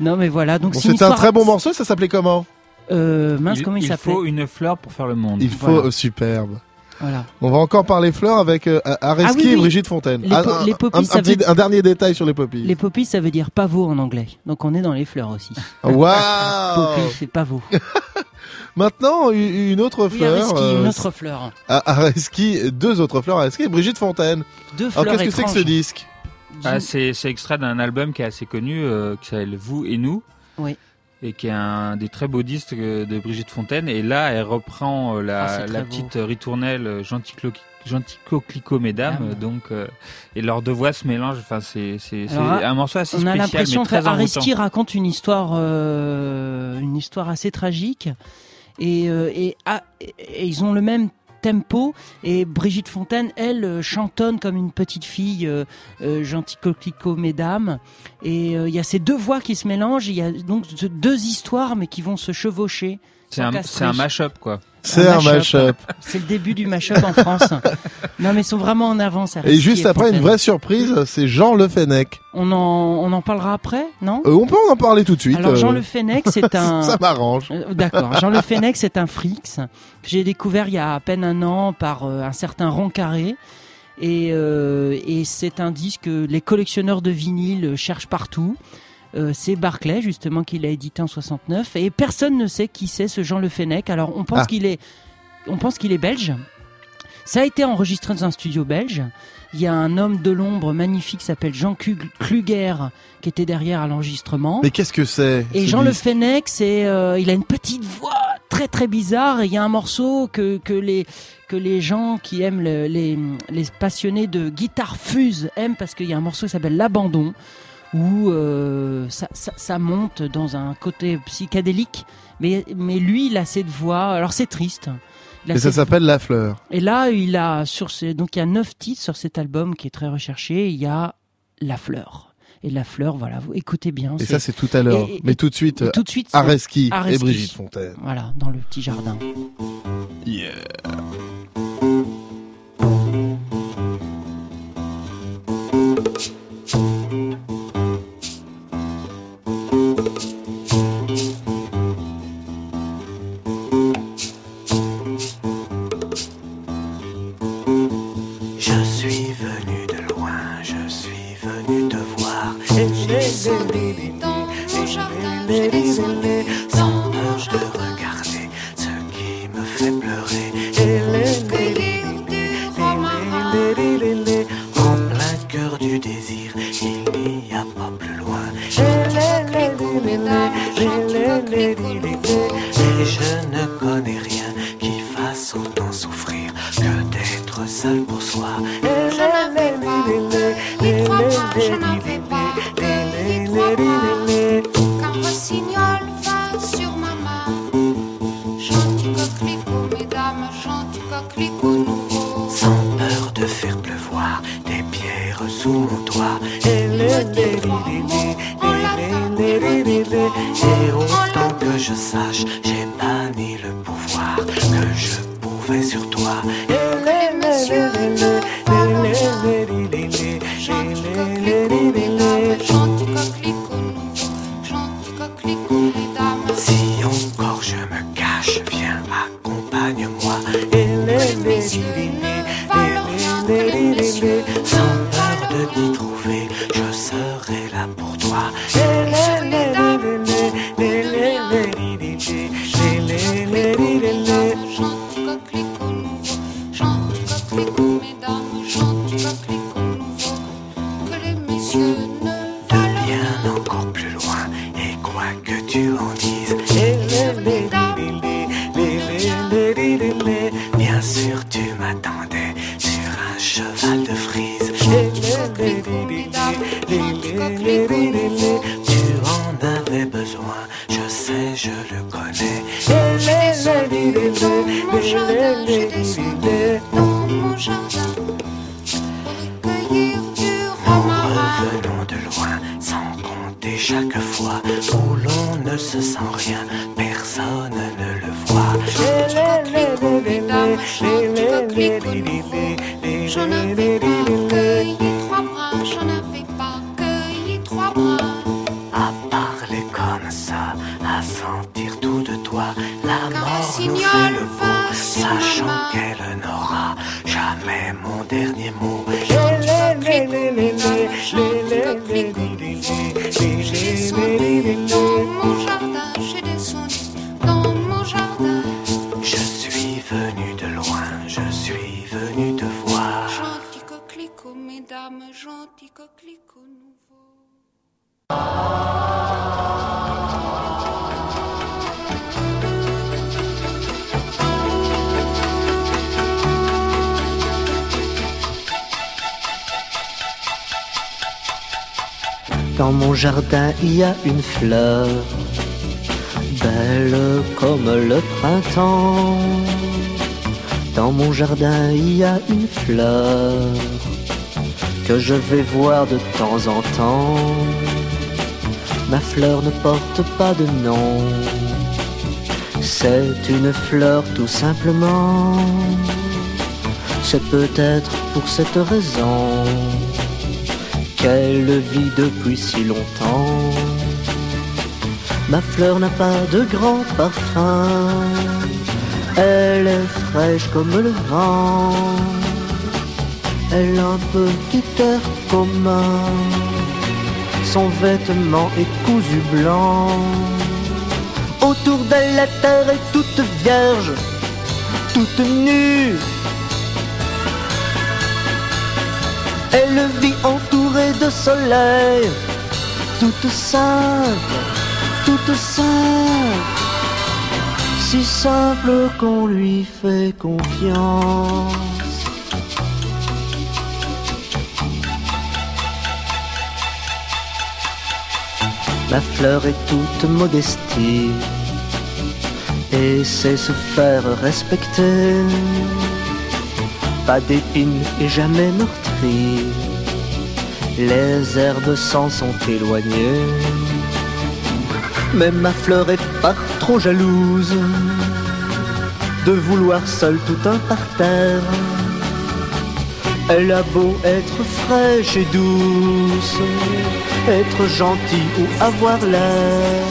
Speaker 5: Non, mais voilà. Donc
Speaker 3: Bon,
Speaker 5: c'est
Speaker 3: un très bon morceau, ça s'appelait comment
Speaker 5: Euh, mince,
Speaker 4: il,
Speaker 5: comment il,
Speaker 4: il
Speaker 5: s'appelait
Speaker 4: faut une fleur pour faire le monde.
Speaker 3: Il faut
Speaker 5: Voilà.
Speaker 3: euh, superbe.
Speaker 5: Voilà.
Speaker 3: On va encore parler fleurs avec euh, Areski
Speaker 5: Ah oui,
Speaker 3: et. Brigitte Fontaine.
Speaker 5: Les
Speaker 3: Ah,
Speaker 5: po- les poppies,
Speaker 3: un- un
Speaker 5: ça
Speaker 3: petit-
Speaker 5: veut-
Speaker 3: un dernier détail sur les poppies.
Speaker 5: Les poppies, ça veut dire pavot en anglais. Donc on est dans les fleurs aussi.
Speaker 3: Waouh (laughs)
Speaker 5: Poppies, c'est pavot. (laughs)
Speaker 3: Maintenant, une autre
Speaker 5: Oui,
Speaker 3: fleur.
Speaker 5: Areski,
Speaker 3: euh,
Speaker 5: une autre fleur.
Speaker 3: à- Areski, deux autres fleurs, Areski et Brigitte Fontaine.
Speaker 5: Deux
Speaker 3: Alors
Speaker 5: fleurs
Speaker 3: qu'est-ce que c'est que ce disque?
Speaker 4: Ah, c'est extrait d'un album qui est assez connu, euh, qui s'appelle Vous et nous.
Speaker 5: Oui.
Speaker 4: Et qui est un des très beaux disques euh, de Brigitte Fontaine. Et là, elle reprend euh,
Speaker 5: Ah,
Speaker 4: la,
Speaker 5: très
Speaker 4: la petite ritournelle Coquelicot Mesdames. Donc, euh, et leurs deux voix se mélangent. Enfin, c'est un morceau assez
Speaker 5: On a
Speaker 4: spécial,
Speaker 5: l'impression
Speaker 4: mais
Speaker 5: que
Speaker 4: très envoûtant.
Speaker 5: Areski raconte une histoire, euh, une histoire assez tragique, et, et, ah, et- et ils ont le même tempo. Et Brigitte Fontaine, elle, euh, chantonne comme une petite fille, euh, euh, gentil coquelicot, mesdames. Et euh, il y a ces deux voix qui se mélangent. Il y a donc deux histoires, mais qui vont se chevaucher.
Speaker 4: C'est un, un mash-up, quoi.
Speaker 3: C'est un mashup.
Speaker 5: C'est le début du mash-up en France. (laughs) Non, mais ils sont vraiment en avance.
Speaker 3: Et juste après, une vraie surprise, c'est Jean Le Fennec.
Speaker 5: On en, on en parlera après, non
Speaker 3: Euh, on peut en parler tout de suite.
Speaker 5: Alors Jean
Speaker 3: euh,
Speaker 5: Le Fennec, c'est (laughs) un.
Speaker 3: Ça m'arrange.
Speaker 5: Euh, D'accord. Jean Le Fennec, c'est un frix que j'ai découvert il y a à peine un an par euh, un certain Ron Carré. Et, euh, et c'est un disque que les collectionneurs de vinyle cherchent partout. Euh, c'est Barclay justement qui l'a édité en 69 et personne ne sait qui c'est ce Jean Le Fennec. Alors on pense
Speaker 3: Ah.
Speaker 5: qu'il est, on pense qu'il est belge. Ça a été enregistré dans un studio belge. Il y a un homme de l'ombre magnifique qui s'appelle Jean Klug- Kluger qui était derrière à l'enregistrement.
Speaker 3: Mais qu'est-ce que c'est
Speaker 5: Et Jean Le Fennec, c'est, euh, il a une petite voix très très bizarre. Et il y a un morceau que que les que les gens qui aiment le- les les passionnés de guitare fuse aiment parce qu'il y a un morceau qui s'appelle l'abandon où euh, ça, ça ça monte dans un côté psychédélique. Mais mais lui, il a cette voix. Alors c'est triste.
Speaker 3: Et ça s'appelle La Fleur.
Speaker 5: et là, il a sur donc il y a neuf titres sur cet album qui est très recherché. Il y a La Fleur. Et La Fleur, voilà, vous écoutez bien.
Speaker 3: Et ça, c'est tout à l'heure. Mais tout de suite,
Speaker 5: tout de suite,
Speaker 3: Areski
Speaker 5: Areski.
Speaker 3: et Brigitte Fontaine.
Speaker 5: Voilà, dans le petit jardin.
Speaker 3: Yeah.
Speaker 10: Seul pour soi. Et je n'avais pas que les trois bras, mon dernier mot. J'ai descendu dans mon jardin, j'ai descendu dans mon jardin. Je suis venu de loin, je suis venu te voir. Gentil coquelicot, mesdames, gentil coquelicot nouveau.
Speaker 11: Dans mon jardin, il y a une fleur, belle comme le printemps. Dans mon jardin, il y a une fleur que je vais voir de temps en temps. Ma fleur ne porte pas de nom, c'est une fleur tout simplement. C'est peut-être pour cette raison qu'elle vit depuis si longtemps. Ma fleur n'a pas de grand parfum, elle est fraîche comme le vent. Elle a un petit air commun, son vêtement est cousu blanc. Autour d'elle, la terre est toute vierge, toute nue. Elle vit entourée de soleil, toute simple, toute simple. Si simple qu'on lui fait confiance. La fleur est toute modestie et sait se faire respecter. Pas d'épines et jamais meurtrie, les herbes s'en sont éloignées. Mais ma fleur est pas trop jalouse de vouloir seule tout un parterre. Elle a beau être fraîche et douce, être gentille ou avoir l'air.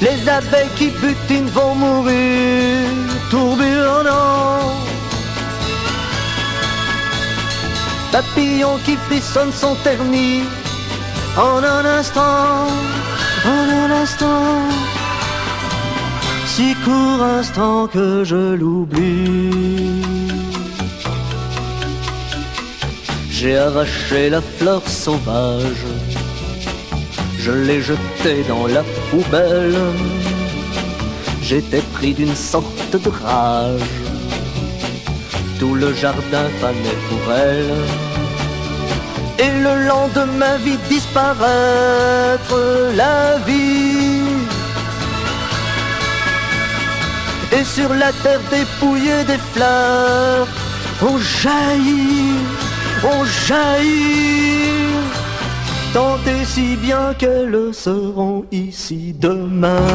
Speaker 11: Les abeilles qui butinent vont mourir, tourbillonnant. Papillons qui frissonnent sont ternis en un instant, en un instant. Si court instant que je l'oublie. J'ai arraché la fleur sauvage, je l'ai jetée dans la poubelle. J'étais pris d'une sorte de rage, tout le jardin fanait pour elle. Et le lendemain vit disparaître la vie. Et sur la terre dépouillée des fleurs, on jaillit ont jailli, tant et si bien qu'elles seront ici demain.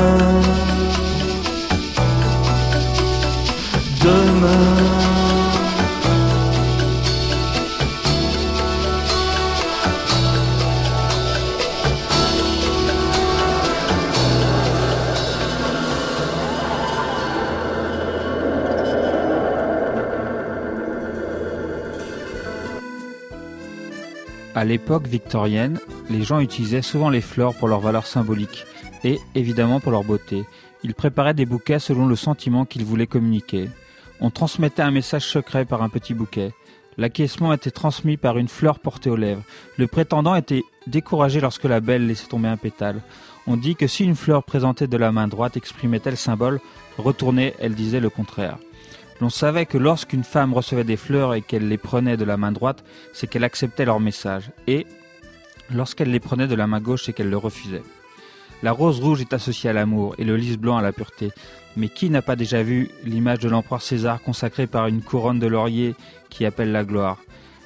Speaker 11: Demain.
Speaker 4: À l'époque victorienne, les gens utilisaient souvent les fleurs pour leur valeur symbolique et évidemment pour leur beauté. Ils préparaient des bouquets selon le sentiment qu'ils voulaient communiquer. On transmettait un message secret par un petit bouquet. L'acquiescement était transmis par une fleur portée aux lèvres. Le prétendant était découragé lorsque la belle laissait tomber un pétale. On dit que si une fleur présentée de la main droite exprimait tel symbole, retournée, elle disait le contraire. L'on savait que lorsqu'une femme recevait des fleurs et qu'elle les prenait de la main droite, c'est qu'elle acceptait leur message, et lorsqu'elle les prenait de la main gauche, c'est qu'elle le refusait. La rose rouge est associée à l'amour et le lys blanc à la pureté. Mais qui n'a pas déjà vu l'image de l'empereur César consacrée par une couronne de laurier qui appelle la gloire?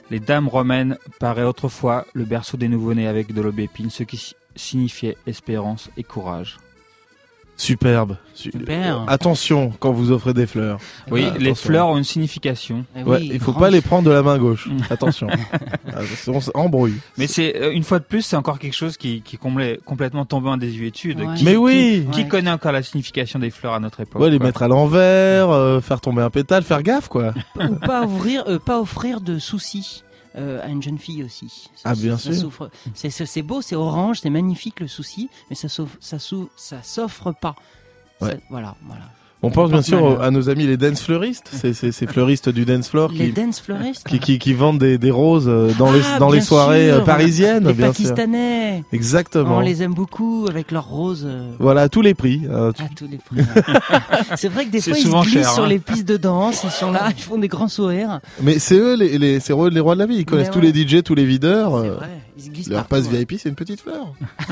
Speaker 4: Les dames romaines paraient autrefois le berceau des nouveau-nés avec de l'aubépine, ce qui signifiait espérance et courage.
Speaker 3: Superbe.
Speaker 5: Super.
Speaker 3: Attention quand vous offrez des fleurs.
Speaker 4: Oui,
Speaker 3: Ah,
Speaker 4: les
Speaker 3: attention.
Speaker 4: fleurs ont une signification.
Speaker 5: Eh
Speaker 3: Ouais,
Speaker 5: oui,
Speaker 3: il faut pas les prendre de la main gauche. Attention. (laughs) Ah, on s'embrouille.
Speaker 4: Mais c'est euh, une fois de plus, c'est encore quelque chose qui, qui est complè- complètement tombé en désuétude.
Speaker 5: Ouais.
Speaker 4: Qui-
Speaker 3: Mais
Speaker 4: qui-
Speaker 3: oui.
Speaker 4: Qui,
Speaker 5: Ouais.
Speaker 4: connaît encore la signification des fleurs à notre époque
Speaker 3: Ouais, les
Speaker 4: quoi.
Speaker 3: mettre à l'envers, euh, faire tomber un pétale, faire gaffe quoi.
Speaker 5: Ou pas ouvrir, euh, pas offrir de soucis. Euh, à une jeune fille aussi. Ça-
Speaker 3: Ah, bien
Speaker 5: ça
Speaker 3: sûr.
Speaker 5: C'est- beau, c'est orange, c'est magnifique le souci, mais ça ça ça s'offre pas. Ça- voilà, voilà.
Speaker 3: On pense bien sûr à nos amis les dance fleuristes, c'est c'est ces fleuristes du dance floor
Speaker 5: Les
Speaker 3: qui,
Speaker 5: dance fleuristes.
Speaker 3: qui, qui, qui vendent des, des roses euh, dans les
Speaker 5: Ah,
Speaker 3: dans les
Speaker 5: bien
Speaker 3: soirées
Speaker 5: sûr,
Speaker 3: euh, parisiennes,
Speaker 5: Les
Speaker 3: bien sûr.
Speaker 5: Pakistanais.
Speaker 3: Exactement.
Speaker 5: On les aime beaucoup avec leurs roses. euh,
Speaker 3: Voilà, à tous les prix.
Speaker 5: À tous les prix. (laughs) c'est vrai que des fois ils se glissent
Speaker 4: cher,
Speaker 5: sur
Speaker 4: hein.
Speaker 5: les pistes de danse, ils sont là, ils font des grands sourires.
Speaker 3: Mais c'est eux les, les, c'est eux les rois de la vie. Ils connaissent tous les DJ, tous les videurs.
Speaker 5: C'est vrai, ils se glissent
Speaker 3: Leur
Speaker 5: partout,
Speaker 3: passe
Speaker 5: ouais.
Speaker 3: VIP, c'est une petite fleur. (laughs)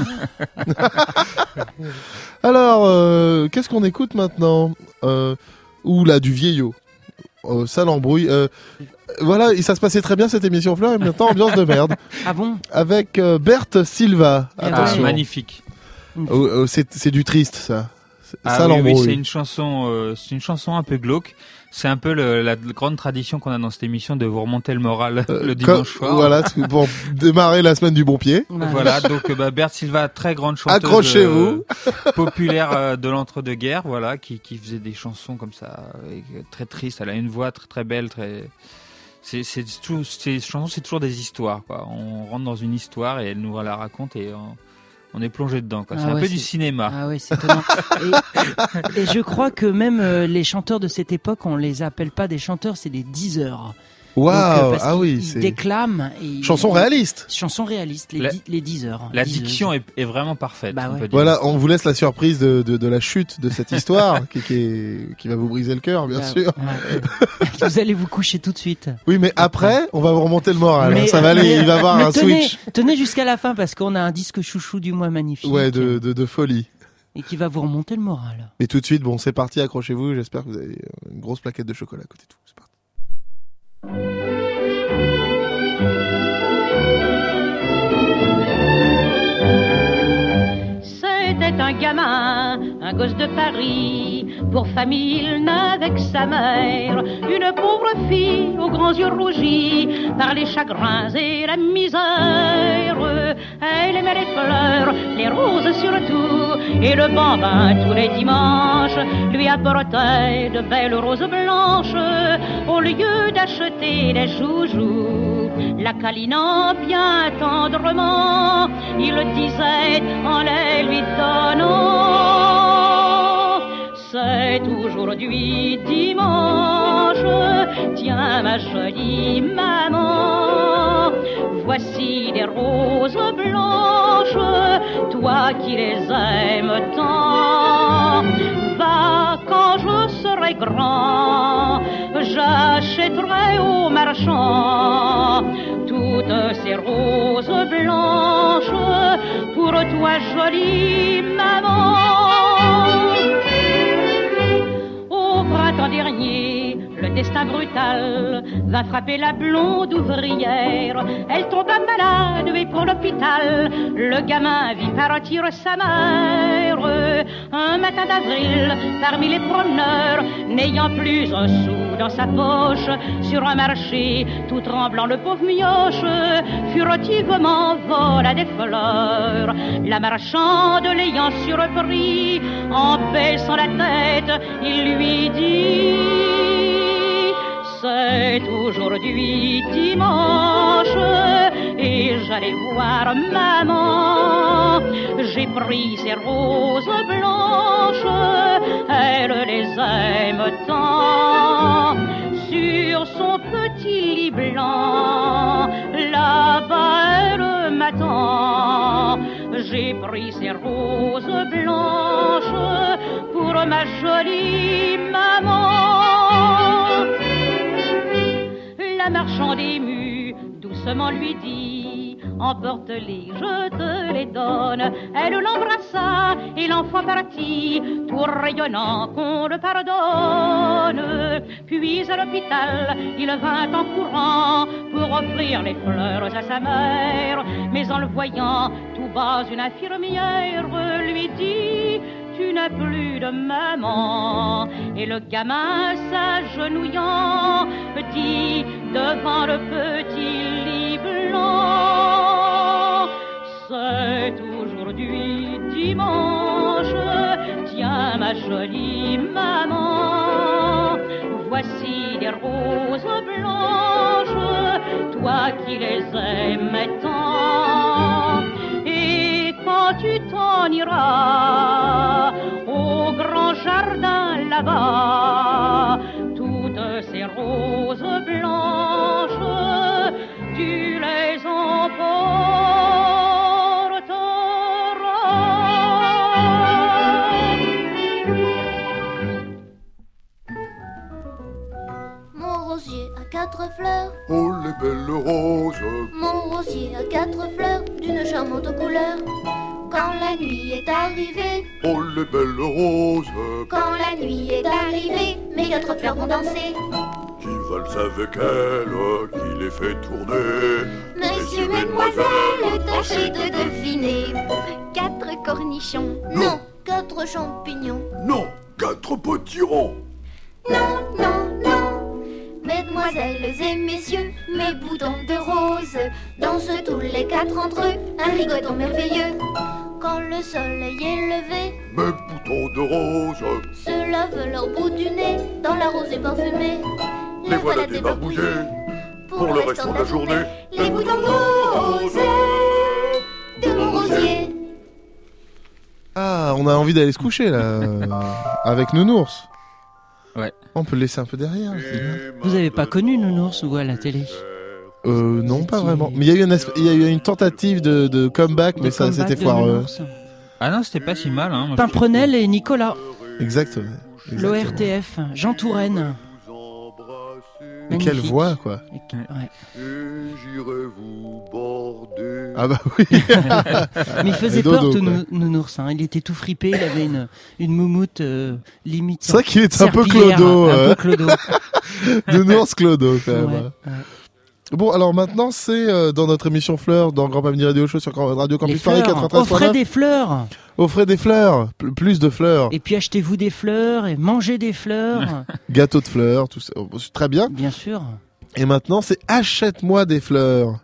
Speaker 3: Alors, euh, qu'est-ce qu'on écoute maintenant euh, Ou là, du vieillot? Euh, ça l'embrouille. Euh, voilà, et ça se passait très bien cette émission fleur, et maintenant ambiance de merde. (laughs)
Speaker 5: Ah bon?
Speaker 3: Avec euh, Berthe Silva.
Speaker 5: Ah,
Speaker 4: Ah,
Speaker 3: Attention.
Speaker 4: magnifique.
Speaker 3: Oh, oh, c'est du triste, ça.
Speaker 4: Ah
Speaker 3: ça
Speaker 4: oui, oui,
Speaker 3: l'embrouille.
Speaker 4: c'est une chanson, euh, c'est une chanson un peu glauque. C'est un peu le- la grande tradition qu'on a dans cette émission de vous remonter le moral
Speaker 3: Euh,
Speaker 4: le dimanche soir.
Speaker 3: Voilà, pour démarrer la semaine du bon pied.
Speaker 4: Voilà, donc euh, bah, Berthe Silva, très grande chanteuse
Speaker 3: Accrochez-vous.
Speaker 4: euh, populaire euh, de l'entre-deux-guerres, voilà, qui, qui faisait des chansons comme ça, et très tristes. Elle a une voix très très belle, très c'est c'est tout- ces chansons, c'est toujours des histoires. Quoi. On rentre dans une histoire et elle nous la raconte et on, on est plongé dedans. quoi. C'est
Speaker 5: Ah
Speaker 4: un peu du cinéma.
Speaker 5: Ah oui, c'est étonnant. (laughs) et, et je crois que même euh, les chanteurs de cette époque, on les appelle pas des chanteurs, c'est des diseurs.
Speaker 3: Waouh,
Speaker 5: euh, parce
Speaker 3: ah oui, c'est-
Speaker 5: déclament. et
Speaker 3: Chanson réaliste.
Speaker 5: Chanson réaliste, les,
Speaker 4: La-
Speaker 5: di- les diseurs.
Speaker 4: La diction est, est vraiment parfaite.
Speaker 5: Bah
Speaker 4: on
Speaker 5: ouais.
Speaker 4: peut dire.
Speaker 3: Voilà, on vous laisse la surprise de, de, de la chute de cette histoire (laughs) qui, qui, est- qui va vous briser le cœur, bien
Speaker 5: Bah,
Speaker 3: sûr.
Speaker 5: ouais. vous allez vous coucher tout de suite.
Speaker 3: Oui, mais après, on va vous remonter le moral. hein.
Speaker 5: Mais-
Speaker 3: Ça va aller, il va y avoir un
Speaker 5: tenez,
Speaker 3: switch.
Speaker 5: Tenez jusqu'à la fin parce qu'on a un disque chouchou du mois magnifique.
Speaker 3: Ouais, de, de, de folie.
Speaker 5: Et qui va vous remonter le moral.
Speaker 3: Et tout de suite, bon, c'est parti, accrochez-vous. J'espère que vous avez une grosse plaquette de chocolat à côté de vous. C'est parti.
Speaker 12: C'était de Paris. Pour famille, que sa mère. Une pauvre fille aux grands yeux rougis par les chagrins et la misère. Elle aimait les fleurs, les roses surtout, et le bambin tous les dimanches lui apportait de belles roses blanches au lieu d'acheter des joujoux. La câlinant bien tendrement, il disait en les lui donnant. C'est aujourd'hui dimanche, tiens ma jolie maman, voici des roses blanches, toi qui les aimes tant. Va quand je serai grand, j'achèterai au marchand toutes ces roses blanches pour toi jolie maman. Dernier, le destin brutal va frapper la blonde ouvrière. Elle tomba malade et pour l'hôpital, le gamin vit partir sa mère. Un matin d'avril, parmi les promeneurs, n'ayant plus un sou dans sa poche, sur un marché, tout tremblant, le pauvre mioche furtivement vola des fleurs. La marchande l'ayant surpris, en baissant la tête, il lui dit C'est aujourd'hui dimanche et j'allais voir maman. J'ai pris ces roses blanches, elle les aime tant. Sur son petit lit blanc, là-bas elle m'attend. J'ai pris ces roses blanches pour ma jolie maman. La marchande émue doucement lui dit Emporte-les, je te les donne. Elle l'embrassa et l'enfant partit, tout rayonnant qu'on le pardonne. Puis à l'hôpital, il vint en courant pour offrir les fleurs à sa mère. Mais en le voyant tout bas, une infirmière lui dit tu n'as plus de maman. Et le gamin s'agenouillant dit devant le petit lit c'est aujourd'hui dimanche, tiens ma jolie maman, voici des roses blanches, toi qui les aimes tant. Et quand tu t'en iras au grand jardin là-bas, toutes ces roses blanches,
Speaker 13: fleurs,
Speaker 9: Oh les belles roses,
Speaker 13: mon rosier a quatre fleurs d'une charmante couleur. Quand la nuit est arrivée,
Speaker 9: oh les belles roses,
Speaker 13: quand la nuit est arrivée, mes quatre fleurs vont danser.
Speaker 9: qui valsent avec elle, qui les fait tourner.
Speaker 13: Monsieur, mesdemoiselles, tâchez de deviner. Quatre cornichons, non, quatre champignons.
Speaker 9: Non, quatre potirons.
Speaker 13: Non, non. Mesdemoiselles et messieurs, mes boutons de rose dansent tous les quatre entre eux un rigoton merveilleux. Quand le soleil est levé,
Speaker 9: Mes boutons de rose,
Speaker 13: se lavent leur bout du nez dans la rosée parfumée.
Speaker 9: les voilà débarbouillés.
Speaker 14: pour le restant de la journée.
Speaker 15: Les boutons roses de mon rosier.
Speaker 3: Ah, on a envie d'aller se coucher là, euh, avec Nounours.
Speaker 4: Ouais.
Speaker 3: On peut le laisser un peu derrière.
Speaker 13: Vous avez pas connu Nounours ou à la télé?
Speaker 3: Euh, non, pas vraiment. Mais il y a eu une, esp- il y a eu une tentative de, de comeback, mais ça, c'était foireux.
Speaker 4: Ah non, c'était pas si mal. Hein, moi, je
Speaker 13: Pimprenel et Nicolas,
Speaker 3: Exactement. Exactement.
Speaker 13: l'ORTF, Jean Touraine.
Speaker 3: Mais quelle
Speaker 13: Magnifique.
Speaker 3: voix, quoi.
Speaker 13: Ouais.
Speaker 14: Vous border.
Speaker 3: Ah bah oui. (laughs)
Speaker 13: Mais il faisait
Speaker 3: dodo,
Speaker 13: peur, tout
Speaker 3: quoi.
Speaker 13: Nounours. hein. Il était tout fripé, il avait une, une moumoute euh, limite.
Speaker 3: C'est vrai qu'il était un peu clodo.
Speaker 13: Un
Speaker 3: euh.
Speaker 13: peu clodo. (laughs)
Speaker 3: Nounours Clodo, quand même.
Speaker 13: Ouais,
Speaker 3: hein.
Speaker 13: ouais.
Speaker 3: Bon, alors maintenant, c'est euh, dans notre émission Fleurs, dans Grand Pamini Radio Show sur Radio Campus Paris
Speaker 13: fleurs.
Speaker 3: 93.9.
Speaker 13: Offrez des fleurs.
Speaker 3: Offrez des fleurs. Pl- plus de fleurs.
Speaker 13: Et puis achetez-vous des fleurs et mangez des fleurs. (laughs)
Speaker 3: Gâteau de fleurs, tout ça. Oh, Très bien.
Speaker 13: Bien sûr.
Speaker 3: Et maintenant, c'est achète-moi des fleurs.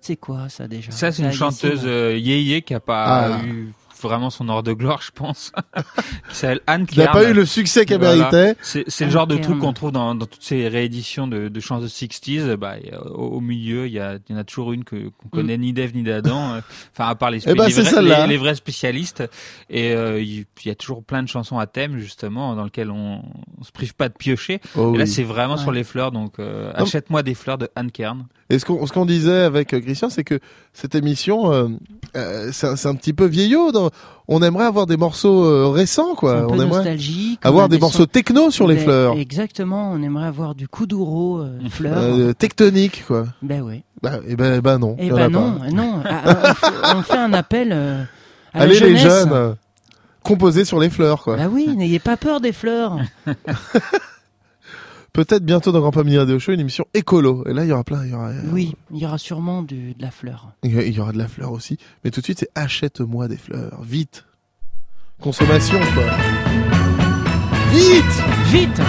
Speaker 13: C'est quoi ça déjà?
Speaker 4: Ça, c'est une chanteuse euh, yéyé qui a pas
Speaker 3: Ah.
Speaker 4: eu vraiment son heure de gloire, je pense. (laughs) qui s'appelle Anne
Speaker 3: Qui n'a pas eu le succès qu'elle
Speaker 4: Voilà.
Speaker 3: méritait.
Speaker 4: C'est c'est le genre de truc qu'on trouve dans, dans toutes ces rééditions de, de chants de 60s. Bah, euh, au, au milieu, il y, a, il y en a toujours une que qu'on connaît ni d'Ève ni d'Adam. euh, (laughs) Enfin, à part les,
Speaker 3: Eh ben,
Speaker 4: les,
Speaker 3: c'est
Speaker 4: vrais,
Speaker 3: celle-là.
Speaker 4: les, les vrais spécialistes. Et euh, il il y a toujours plein de chansons à thème, justement, dans lesquelles on, on se prive pas de piocher.
Speaker 3: Oh
Speaker 4: et là,
Speaker 3: oui.
Speaker 4: c'est vraiment
Speaker 13: Ouais.
Speaker 4: sur les fleurs. Donc, euh, achète-moi des fleurs de Anne Kern.
Speaker 3: Et ce qu'on ce qu'on disait avec euh, Christian, c'est que cette émission, euh, euh, c'est un- c'est un petit peu vieillot. dans- On aimerait avoir des morceaux euh, récents, quoi.
Speaker 13: un peu
Speaker 3: On aimerait
Speaker 13: nostalgique.
Speaker 3: avoir des morceaux techno sur les
Speaker 13: Ben,
Speaker 3: fleurs.
Speaker 13: Exactement. On aimerait avoir du Kuduro euh, (laughs) fleurs.
Speaker 3: Euh, tectonique, quoi.
Speaker 13: Ben oui.
Speaker 3: Bah, et ben, bah non.
Speaker 13: Eh
Speaker 3: y en
Speaker 13: ben
Speaker 3: a
Speaker 13: non,
Speaker 3: pas.
Speaker 13: non. Ah, ah, on, fait, un appel euh, à
Speaker 3: Allez,
Speaker 13: la
Speaker 3: les jeunes, euh, composés sur les fleurs, quoi.
Speaker 13: Bah oui, n'ayez pas peur des fleurs. (laughs)
Speaker 3: Peut-être bientôt dans Grand Pamini Radio Show, une émission écolo. Et là, il y aura plein, il y aura,
Speaker 13: Oui, il y aura sûrement du, de la fleur.
Speaker 3: il y a- il y aura de la fleur aussi. Mais tout de suite, c'est achète-moi des fleurs. Vite. Consommation, quoi. Vite!
Speaker 13: Vite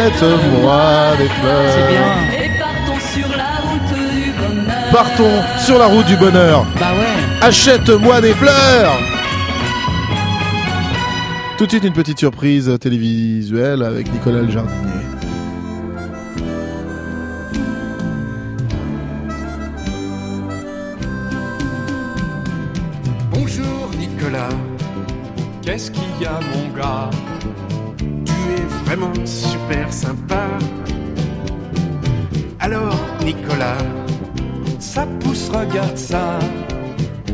Speaker 15: Achète-moi des fleurs. C'est
Speaker 13: bien.
Speaker 15: Et partons sur la route du bonheur.
Speaker 3: Partons sur la route du bonheur.
Speaker 13: Bah ouais.
Speaker 3: Achète-moi des fleurs Tout de suite une petite surprise télévisuelle avec Nicolas le jardinier.
Speaker 16: Bonjour Nicolas, qu'est-ce qu'il y a mon gars? Tu es vraiment Alors Nicolas, ça pousse, regarde ça,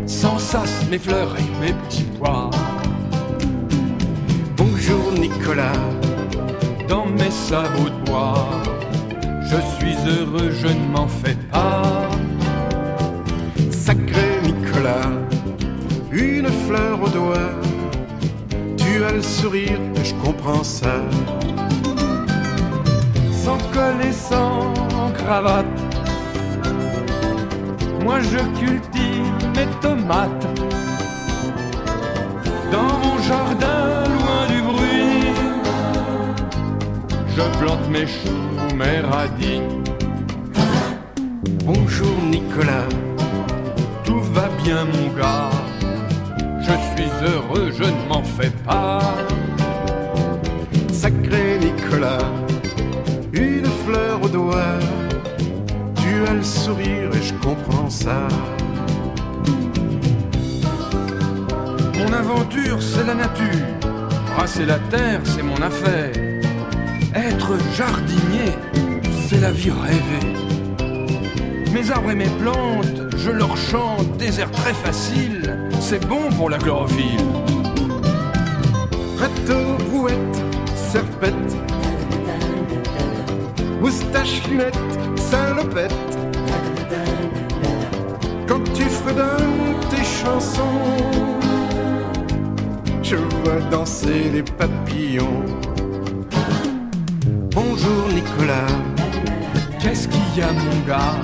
Speaker 16: sans sas, mes fleurs et mes petits pois. Bonjour Nicolas, dans mes sabots de bois, je suis heureux, je ne m'en fais pas. Sacré Nicolas, une fleur au doigt. Tu as le sourire, je comprends ça. Sans col et sans cravate, moi je cultive mes tomates. Dans mon jardin, loin du bruit, je plante mes choux, mes radis. Bonjour Nicolas, tout va bien mon gars. Je suis heureux, je ne m'en fais pas.
Speaker 17: Sacré Nicolas, As le sourire et je comprends ça.
Speaker 16: Mon aventure, c'est la nature. Brasser la terre, c'est mon affaire. Être jardinier, c'est la vie rêvée. Mes arbres et mes plantes, je leur chante des airs très faciles. C'est bon pour la chlorophylle.
Speaker 17: Râteau, brouette, serpette, moustache, lunettes, salopette. Quand tu fredonnes tes chansons, je vois danser les papillons. Bonjour Nicolas,
Speaker 16: Qu'est-ce qu'il y a, mon gars?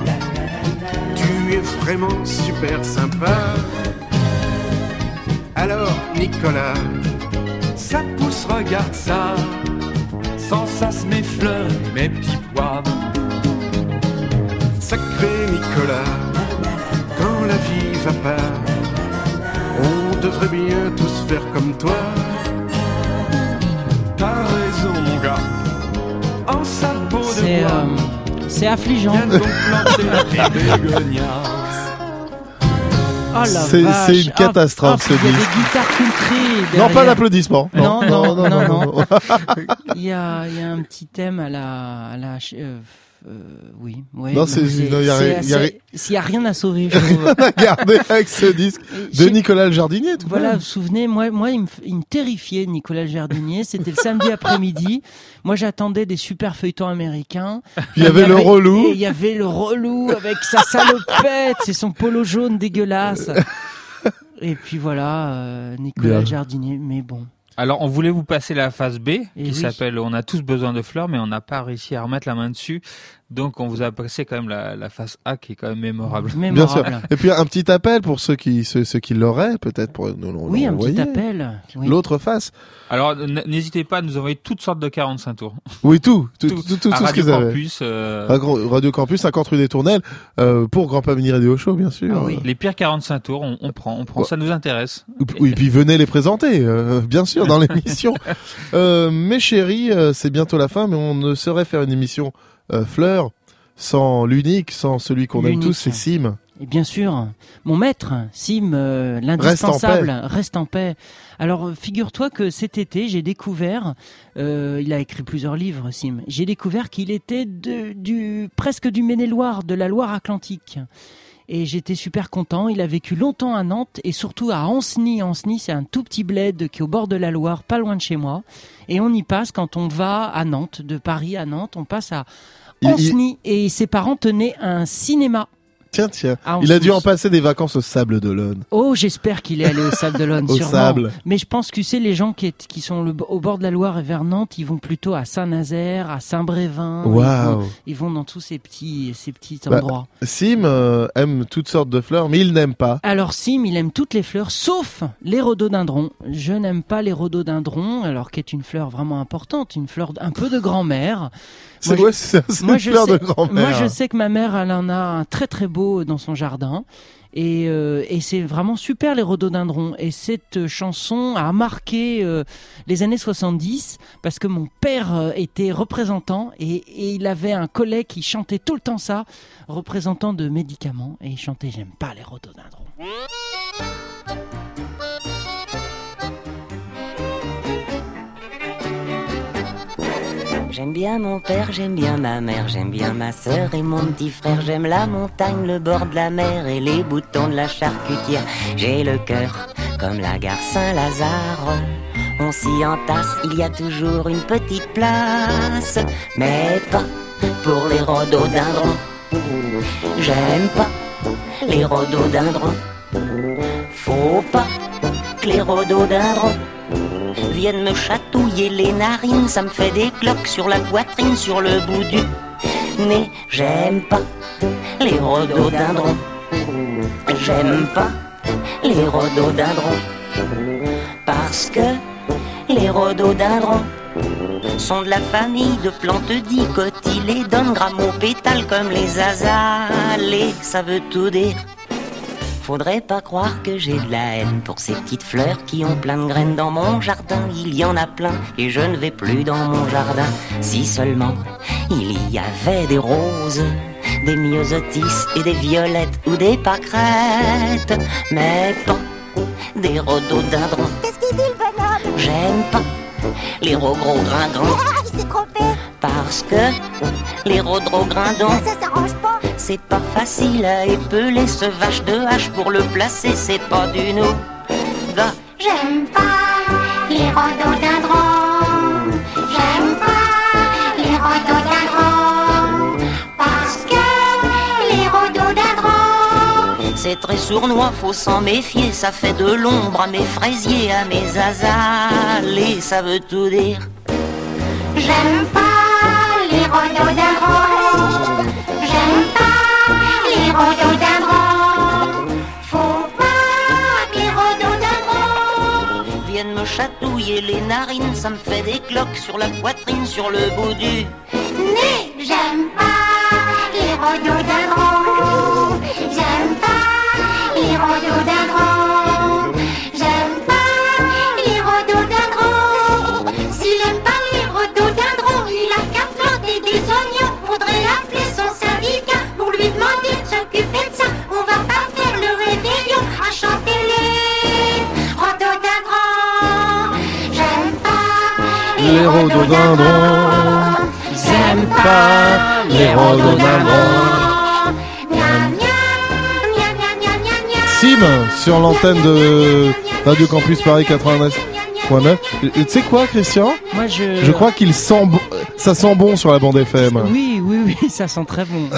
Speaker 17: Tu es vraiment super sympa. Alors Nicolas,
Speaker 16: Ça pousse, regarde ça. Sans sas, mes fleurs et mes petits pois.
Speaker 17: Nicolas, quand la vie va pas, on devrait bien tous faire comme toi.
Speaker 16: T'as raison, mon gars. En sabot de
Speaker 5: C'est
Speaker 16: bois.
Speaker 5: euh, c'est affligeant. (laughs) Oh
Speaker 3: C'est- une catastrophe, ce
Speaker 5: Il y a
Speaker 3: disque.
Speaker 5: des guitares country.
Speaker 3: Non, pas d'applaudissements.
Speaker 5: Non, non, non, non. Il y a, il y a un petit thème à la, à la, euh, oui, ouais.
Speaker 3: Non, c'est- il y a rien-
Speaker 5: à sauver, (laughs)
Speaker 3: gardé avec ce disque de Nicolas Jardinier. Tout
Speaker 5: Voilà, vous vous souvenez, moi, moi, il me, f- il me terrifiait, Nicolas Jardinier. C'était le samedi après-midi. Moi, j'attendais des super feuilletons américains.
Speaker 3: Il y avait le relou.
Speaker 5: Il y avait le relou avec sa salopette, c'est son polo jaune dégueulasse. (laughs) Et puis voilà, euh, Nicolas
Speaker 3: Bien.
Speaker 5: Jardinier. Mais bon.
Speaker 4: Alors, on voulait vous passer la phase B, qui
Speaker 5: oui.
Speaker 4: s'appelle On a tous besoin de fleurs, mais on n'a pas réussi à remettre la main dessus. Donc, on vous a passé quand même la, la phase A, qui est quand même mémorable.
Speaker 3: Bien sûr. Et puis un petit appel pour ceux qui ceux, ceux qui l'auraient peut-être pour nous le
Speaker 5: Oui, un petit appel. Oui.
Speaker 3: L'autre face.
Speaker 4: Alors, n'hésitez pas à nous envoyer toutes sortes de 45 tours.
Speaker 3: Oui, (laughs) tout, tout, tout, tout, tout,
Speaker 4: À
Speaker 3: ce
Speaker 4: Radio
Speaker 3: qu'ils avaient.
Speaker 4: Campus, euh,
Speaker 3: Radio Campus, 50 rue des Tournelles, euh, pour Grand Pas Mini Radio Show, bien sûr.
Speaker 4: Les pires 45 tours, on, on prend, on prend,
Speaker 3: Ouais.
Speaker 4: ça nous intéresse.
Speaker 3: Oui, puis venez les présenter, euh, bien sûr, dans (laughs) l'émission. euh, mes chéris, c'est bientôt la fin, mais on ne saurait faire une émission euh, fleur sans l'unique, sans celui qu'on aime tous, c'est Sim.
Speaker 5: Et bien sûr, mon maître, Sim, euh, l'indispensable, reste en paix. Alors, euh, figure-toi que cet été, j'ai découvert, euh, il a écrit plusieurs livres, Sim, j'ai découvert qu'il était de, du, presque du Maine-et-Loire, de la Loire-Atlantique. Et j'étais super content. Il a vécu longtemps à Nantes et surtout à Ancenis. Ancenis, c'est un tout petit bled qui est au bord de la Loire, pas loin de chez moi. Et on y passe quand on va à Nantes, de Paris à Nantes, on passe à Ancenis. Et ses parents tenaient un cinéma.
Speaker 3: Tiens, tiens.
Speaker 5: Ah,
Speaker 3: Il a dû en passer des vacances au Sable d'Olonne.
Speaker 5: Oh, j'espère qu'il est allé au Sable d'Olonne, (laughs)
Speaker 3: Au
Speaker 5: sûrement.
Speaker 3: sable.
Speaker 5: Mais je pense que tu sais, les gens qui, est- qui sont le- au bord de la Loire et vers Nantes, ils vont plutôt à Saint-Nazaire, à Saint-Brévin. Ils vont- Ils, vont dans tous ces petits, ces petits
Speaker 3: Bah,
Speaker 5: endroits.
Speaker 3: Sim euh, aime toutes sortes de fleurs, mais il n'aime pas.
Speaker 5: Alors Sim, il aime toutes les fleurs, sauf les rhododendrons. Je n'aime pas les rhododendrons, alors qui est une fleur vraiment importante, une fleur un peu de grand-mère.
Speaker 3: C'est
Speaker 5: Moi,
Speaker 3: ouais,
Speaker 5: je-
Speaker 3: c'est c'est
Speaker 5: moi,
Speaker 3: une
Speaker 5: je
Speaker 3: fleur
Speaker 5: sais-
Speaker 3: de grand-mère.
Speaker 5: Moi, je sais que ma mère, elle en a un très très beau dans son jardin. Et, euh, et c'est vraiment super les rhododendrons. Et cette chanson a marqué euh, les années 70 parce que mon père euh, était représentant et, et il avait un collègue qui chantait tout le temps ça, représentant de médicaments. Et il chantait J'aime pas les rhododendrons.
Speaker 18: J'aime bien mon père, j'aime bien ma mère, j'aime bien ma sœur et mon petit frère. J'aime la montagne, le bord de la mer et les boutons de la charcutière. J'ai le cœur comme la gare Saint-Lazare. On s'y entasse, il y a toujours une petite place, mais pas pour les rhododendrons. J'aime pas les rhododendrons. Faut pas que les rhododendrons viennent me chatouiller les narines, ça me fait des cloques sur la poitrine, sur le bout du nez. J'aime pas les rhododendrons. J'aime pas les rhododendrons. Parce que les rhododendrons sont de la famille de plantes dicotylédones, grammes pétales comme les azalées. Ça veut tout dire. Faudrait pas croire que j'ai de la haine pour ces petites fleurs qui ont plein de graines dans mon jardin. Il y en a plein et je ne vais plus dans mon jardin. Si seulement il y avait des roses, des myosotis et des violettes ou des pâquerettes, mais pas des rhododendrons.
Speaker 15: Qu'est-ce qu'il dit le bonhomme?
Speaker 18: J'aime pas les rogros-grindons.
Speaker 15: Ah, il s'est trompé
Speaker 18: Parce que les rhododendrons,
Speaker 15: Ça s'arrange pas.
Speaker 18: c'est pas facile à épeler ce vache de hache pour le placer, c'est pas du nou. Gars,
Speaker 15: J'aime pas les rhododendrons. J'aime pas les rhododendrons. Parce que les rhododendrons
Speaker 18: c'est très sournois, faut s'en méfier, ça fait de l'ombre à mes fraisiers, à mes azalées, ça veut tout dire.
Speaker 15: J'aime pas rhododendrons J'aime pas les rhododendrons Faut pas que les rhododendrons
Speaker 18: Viennent me chatouiller les narines, ça me fait des cloques sur la poitrine, sur le bout du
Speaker 15: Né, j'aime pas les rhododendrons J'aime pas les rhododendrons Les rhododendrons. J'aime pas
Speaker 3: les rhododendrons. Sim sur l'antenne de Radio Campus Paris 89.9. Et Tu sais quoi, Christian?
Speaker 5: Moi, je.
Speaker 3: Je crois qu'il sent bon, ça sent bon sur la bande FM.
Speaker 5: Oui, oui, oui, (laughs) ça sent très bon.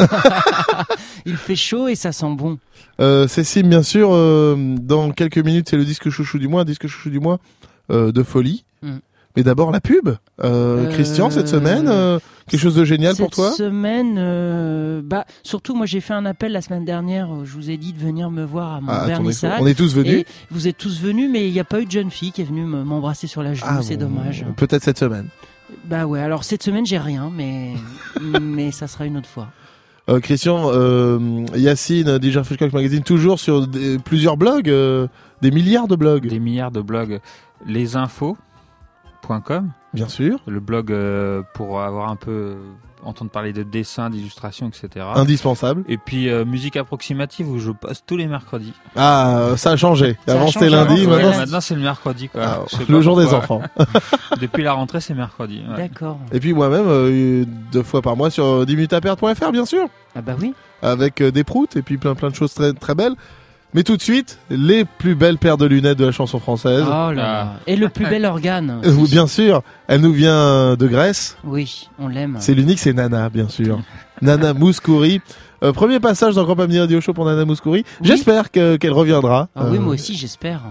Speaker 5: (laughs) Il fait chaud et ça sent bon.
Speaker 3: Euh, c'est Sim, bien sûr. euh, dans quelques minutes, c'est le disque chouchou du mois, un disque chouchou du mois euh, de folie.
Speaker 5: Mm.
Speaker 3: Mais d'abord la pub. Euh,
Speaker 5: Euh,
Speaker 3: Christian, cette semaine, euh, quelque chose de génial pour toi
Speaker 5: Cette semaine, euh, bah, surtout, moi, j'ai fait un appel la semaine dernière. Je vous ai dit de venir me voir à mon
Speaker 3: Ah,
Speaker 5: vernissage.
Speaker 3: on est tous venus
Speaker 5: Et vous êtes tous venus, mais il n'y a pas eu de jeune fille qui est venue me- m'embrasser sur la joue.
Speaker 3: Ah,
Speaker 5: c'est
Speaker 3: bon,
Speaker 5: dommage.
Speaker 3: Peut-être cette semaine.
Speaker 5: Bah ouais. Alors cette semaine, j'ai rien, mais (laughs) mais ça sera une autre fois.
Speaker 3: Euh, Christian, euh, Yacine, DJ Fishcock Magazine, toujours sur des- plusieurs blogs, euh, des milliards de blogs.
Speaker 4: Des milliards de blogs.
Speaker 3: Bien sûr.
Speaker 4: Le blog euh, pour avoir un peu euh, entendre parler de dessins, d'illustrations, etc.
Speaker 3: Indispensable.
Speaker 4: Et puis euh, musique approximative où je passe tous les mercredis.
Speaker 3: Ah, ça a changé.
Speaker 4: Ça
Speaker 3: Avant c'était
Speaker 4: changé,
Speaker 3: lundi,
Speaker 4: avant,
Speaker 3: maintenant.
Speaker 4: ouais, maintenant c'est le mercredi. Quoi.
Speaker 3: Ah, le jour des enfants. (laughs)
Speaker 4: Depuis la rentrée, c'est mercredi. ouais.
Speaker 5: D'accord.
Speaker 3: Et puis moi-même, euh, deux fois par mois sur 10 minutes à perdre.fr, bien sûr.
Speaker 5: Ah bah oui.
Speaker 3: Avec euh, des proutes et puis plein plein de choses très très belles. Mais tout de suite, les plus belles paires de lunettes de la chanson française.
Speaker 5: Oh là là. Et le plus bel organe.
Speaker 3: Euh, oui, bien sûr, elle nous vient de Grèce.
Speaker 5: Oui, on l'aime.
Speaker 3: C'est l'unique, c'est Nana, bien sûr. (laughs) Nana Mouskouri. Euh, premier passage dans Pamini Radio Show pour Nana Mouskouri. J'espère que- qu'elle reviendra.
Speaker 5: Ah oui,
Speaker 3: Euh,
Speaker 5: moi aussi, j'espère.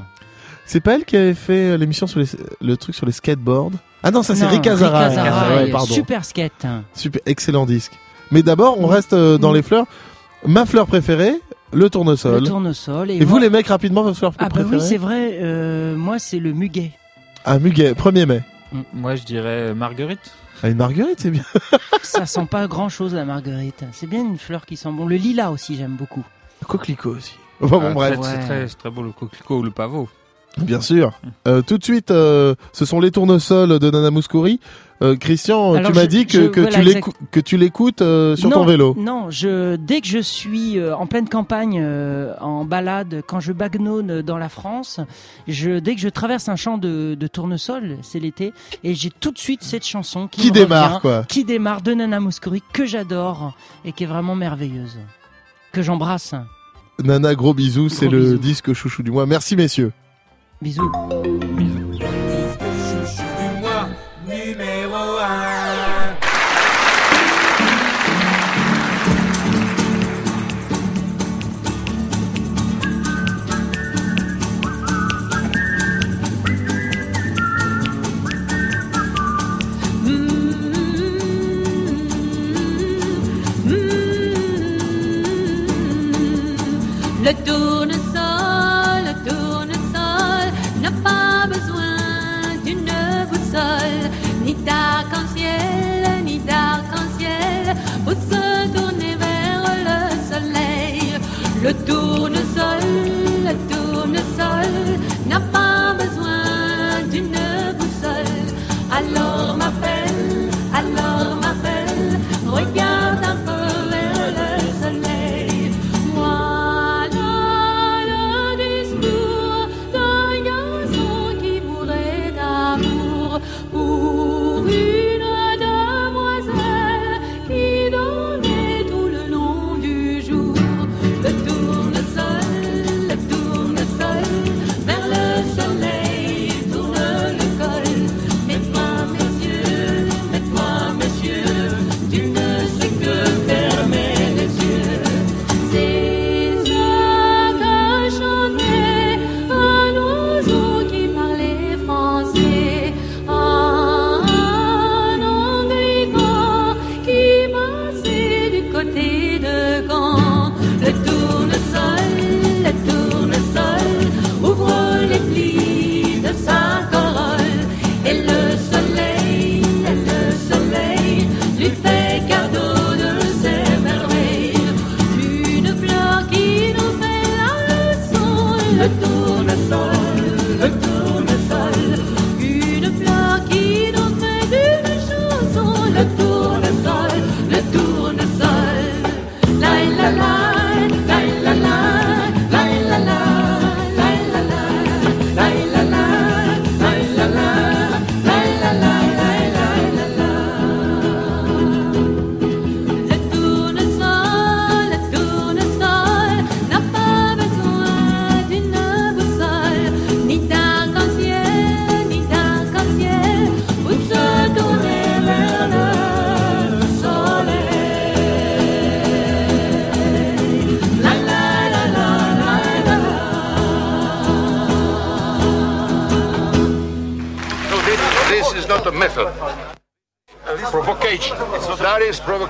Speaker 3: C'est pas elle qui avait fait l'émission sur les, le truc sur les skateboards? Ah non, ça c'est Rick Ah ouais, pardon.
Speaker 5: Super skate.
Speaker 3: Super, excellent disque. Mais d'abord, on reste euh, dans les fleurs. Ma fleur préférée, le tournesol.
Speaker 5: Le tournesol. Et,
Speaker 3: Et vous, les mecs, rapidement, votre fleur
Speaker 5: Ah bah
Speaker 3: préférée
Speaker 5: oui, c'est vrai. euh, moi, c'est le muguet.
Speaker 3: Ah, Muguet, 1er mai.
Speaker 4: Moi, je dirais Marguerite.
Speaker 3: Ah, une marguerite, c'est bien. (laughs)
Speaker 5: Ça sent pas grand chose la marguerite. C'est bien une fleur qui sent bon. Le lilas aussi, j'aime beaucoup.
Speaker 3: Coquelicot aussi. Bon, bon,
Speaker 4: Ah,
Speaker 3: bref.
Speaker 4: C'est très, c'est très beau le coquelicot ou le pavot.
Speaker 3: Bien sûr. Euh, tout de suite, euh, ce sont les tournesols de Nana Mouskouri. Euh, Christian,
Speaker 5: Alors,
Speaker 3: tu m'as dit que,
Speaker 5: je-
Speaker 3: que,
Speaker 5: voilà,
Speaker 3: tu que tu l'écoutes sur
Speaker 5: non,
Speaker 3: ton vélo.
Speaker 5: Non, je, dès que je suis en pleine campagne, en balade, quand je bagnonne dans la France, je, dès que je traverse un champ de, de tournesol, c'est l'été, et j'ai tout de suite cette chanson qui,
Speaker 3: démarre,
Speaker 5: revient,
Speaker 3: quoi.
Speaker 5: Qui démarre de Nana Mouskouri, que j'adore et qui est vraiment merveilleuse. Que j'embrasse.
Speaker 3: Nana, gros bisous, c'est le
Speaker 5: bisous.
Speaker 3: disque chouchou du mois. Merci messieurs.
Speaker 5: Bisous.
Speaker 10: du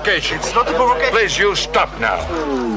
Speaker 19: Provocation. It's not a provocation. Please, you stop now.